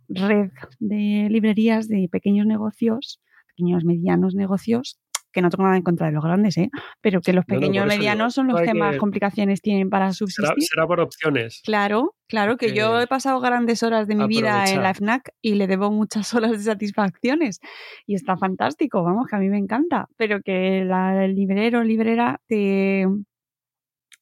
red de librerías de pequeños negocios, pequeños medianos negocios, que no tengo nada en contra de los grandes, ¿eh? Pero que los No, no, pequeños eso medianos son los que más complicaciones tienen para subsistir. Será, será por opciones. Claro, claro, que yo he pasado grandes horas de mi vida en la. FNAC y le debo muchas horas de satisfacciones. Y está fantástico, vamos, que a mí me encanta. Pero que la, el librero, librera, te,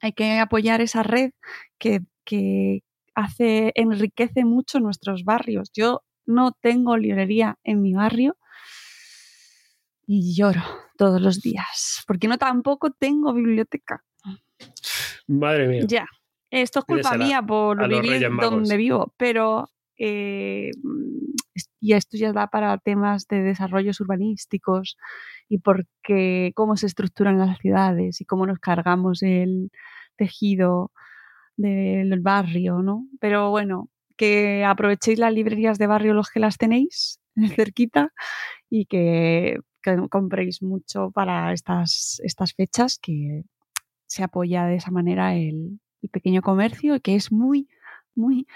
hay que apoyar esa red que, que hace, enriquece mucho nuestros barrios. Yo no tengo librería en mi barrio y lloro todos los días, porque no tampoco tengo biblioteca. Madre mía. Ya, esto es culpa mía por vivir donde vivo, pero eh, y esto ya da para temas de desarrollos urbanísticos y porque cómo se estructuran las ciudades y cómo nos cargamos el tejido del barrio, ¿no? Pero bueno, que aprovechéis las librerías de barrio los que las tenéis cerquita y que, que compréis mucho para estas, estas fechas que se apoya de esa manera el, el pequeño comercio, que es muy, muy,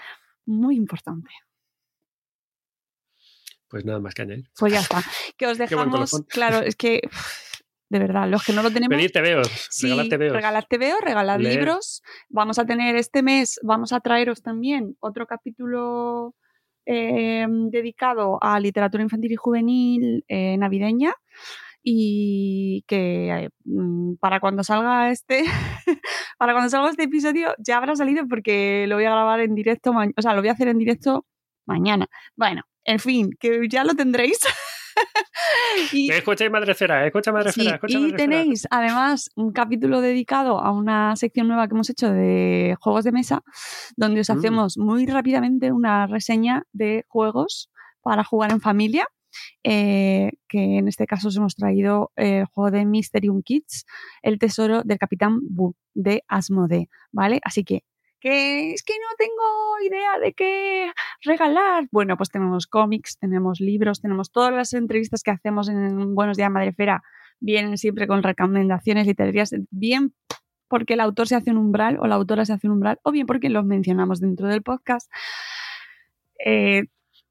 muy importante. Pues nada más que añadir. Pues ya está. Que os dejamos, claro, es que de verdad, los que no lo tenemos. Pedir tebeos, Sí, regalad tebeos. regalad tebeos, regalad Leer. libros. Vamos a tener este mes, vamos a traeros también otro capítulo eh, dedicado a literatura infantil y juvenil eh, navideña. Y que eh, mm, para cuando salga este, para cuando salga este episodio ya habrá salido porque lo voy a grabar en directo, o sea, lo voy a hacer en directo mañana. Bueno, en fin, que ya lo tendréis. y, Escucha Madrecera, Sí, escucha y Madrecera. tenéis además un capítulo dedicado a una sección nueva que hemos hecho de juegos de mesa, donde os Mm. hacemos muy rápidamente una reseña de juegos para jugar en familia. eh, que en este caso os hemos traído eh, el juego de Mysterium Kids, El tesoro del Capitán Bu de Asmodee, ¿vale? Así que, que es que no tengo idea de qué regalar. Bueno, pues tenemos cómics, tenemos libros, tenemos todas las entrevistas que hacemos en Buenos Días Madrefera vienen siempre con recomendaciones literarias, bien porque el autor se hace un umbral o la autora se hace un umbral, o bien porque los mencionamos dentro del podcast. Eh,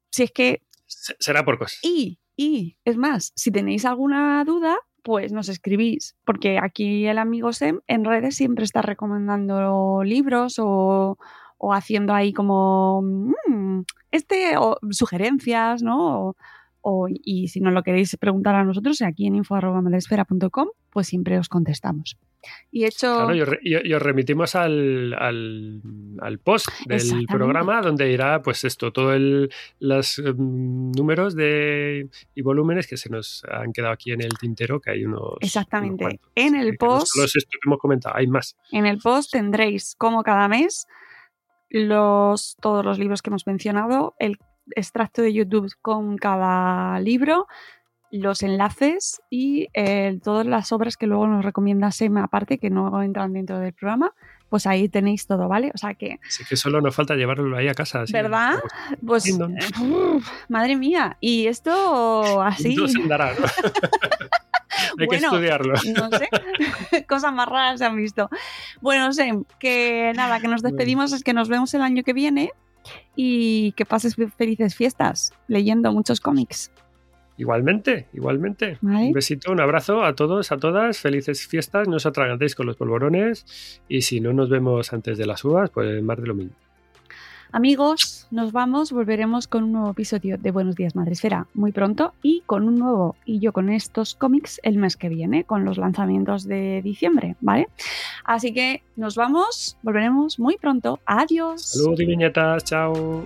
si es que, Se- Será por cosas. y, y, es más, si tenéis alguna duda, pues nos escribís, porque aquí el amigo Sem en redes siempre está recomendando libros o, o haciendo ahí como mm, este o sugerencias, ¿no? O- o- y si nos lo queréis preguntar a nosotros, aquí en info.madresfera.com, pues siempre os contestamos. Y hecho, Claro, y os, re- y- y os remitimos al, al, al post del programa donde irá pues esto, todos los números de, y volúmenes que se nos han quedado aquí en el tintero, que hay unos... exactamente, unos cuantos. en el no post esto que hemos comentado, hay más. En el post tendréis, como cada mes, los, todos los libros que hemos mencionado, el extracto de YouTube con cada libro, los enlaces y eh, todas las obras que luego nos recomienda Sema, aparte que no entran dentro del programa, pues ahí tenéis todo, ¿vale? O sea que, Así que solo nos falta llevarlo ahí a casa. así, ¿Verdad? pues, uf, madre mía, y esto así, No se andará, ¿no? Hay que Bueno, estudiarlo. no sé, cosas más raras se han visto. Bueno, sé que nada, que nos despedimos, es que nos vemos el año que viene y que pases felices fiestas leyendo muchos cómics. Igualmente, igualmente. ¿Vale? Un besito, un abrazo a todos, a todas. Felices fiestas. No os atragantéis con los polvorones. Y si no nos vemos antes de las uvas, pues más de lo mismo. Amigos, nos vamos, volveremos con un nuevo episodio de Buenos Días Madresfera muy pronto y con un nuevo y yo con estos cómics el mes que viene, con los lanzamientos de diciembre, ¿vale? Así que nos vamos, volveremos muy pronto. Adiós. Salud y viñetas, chao.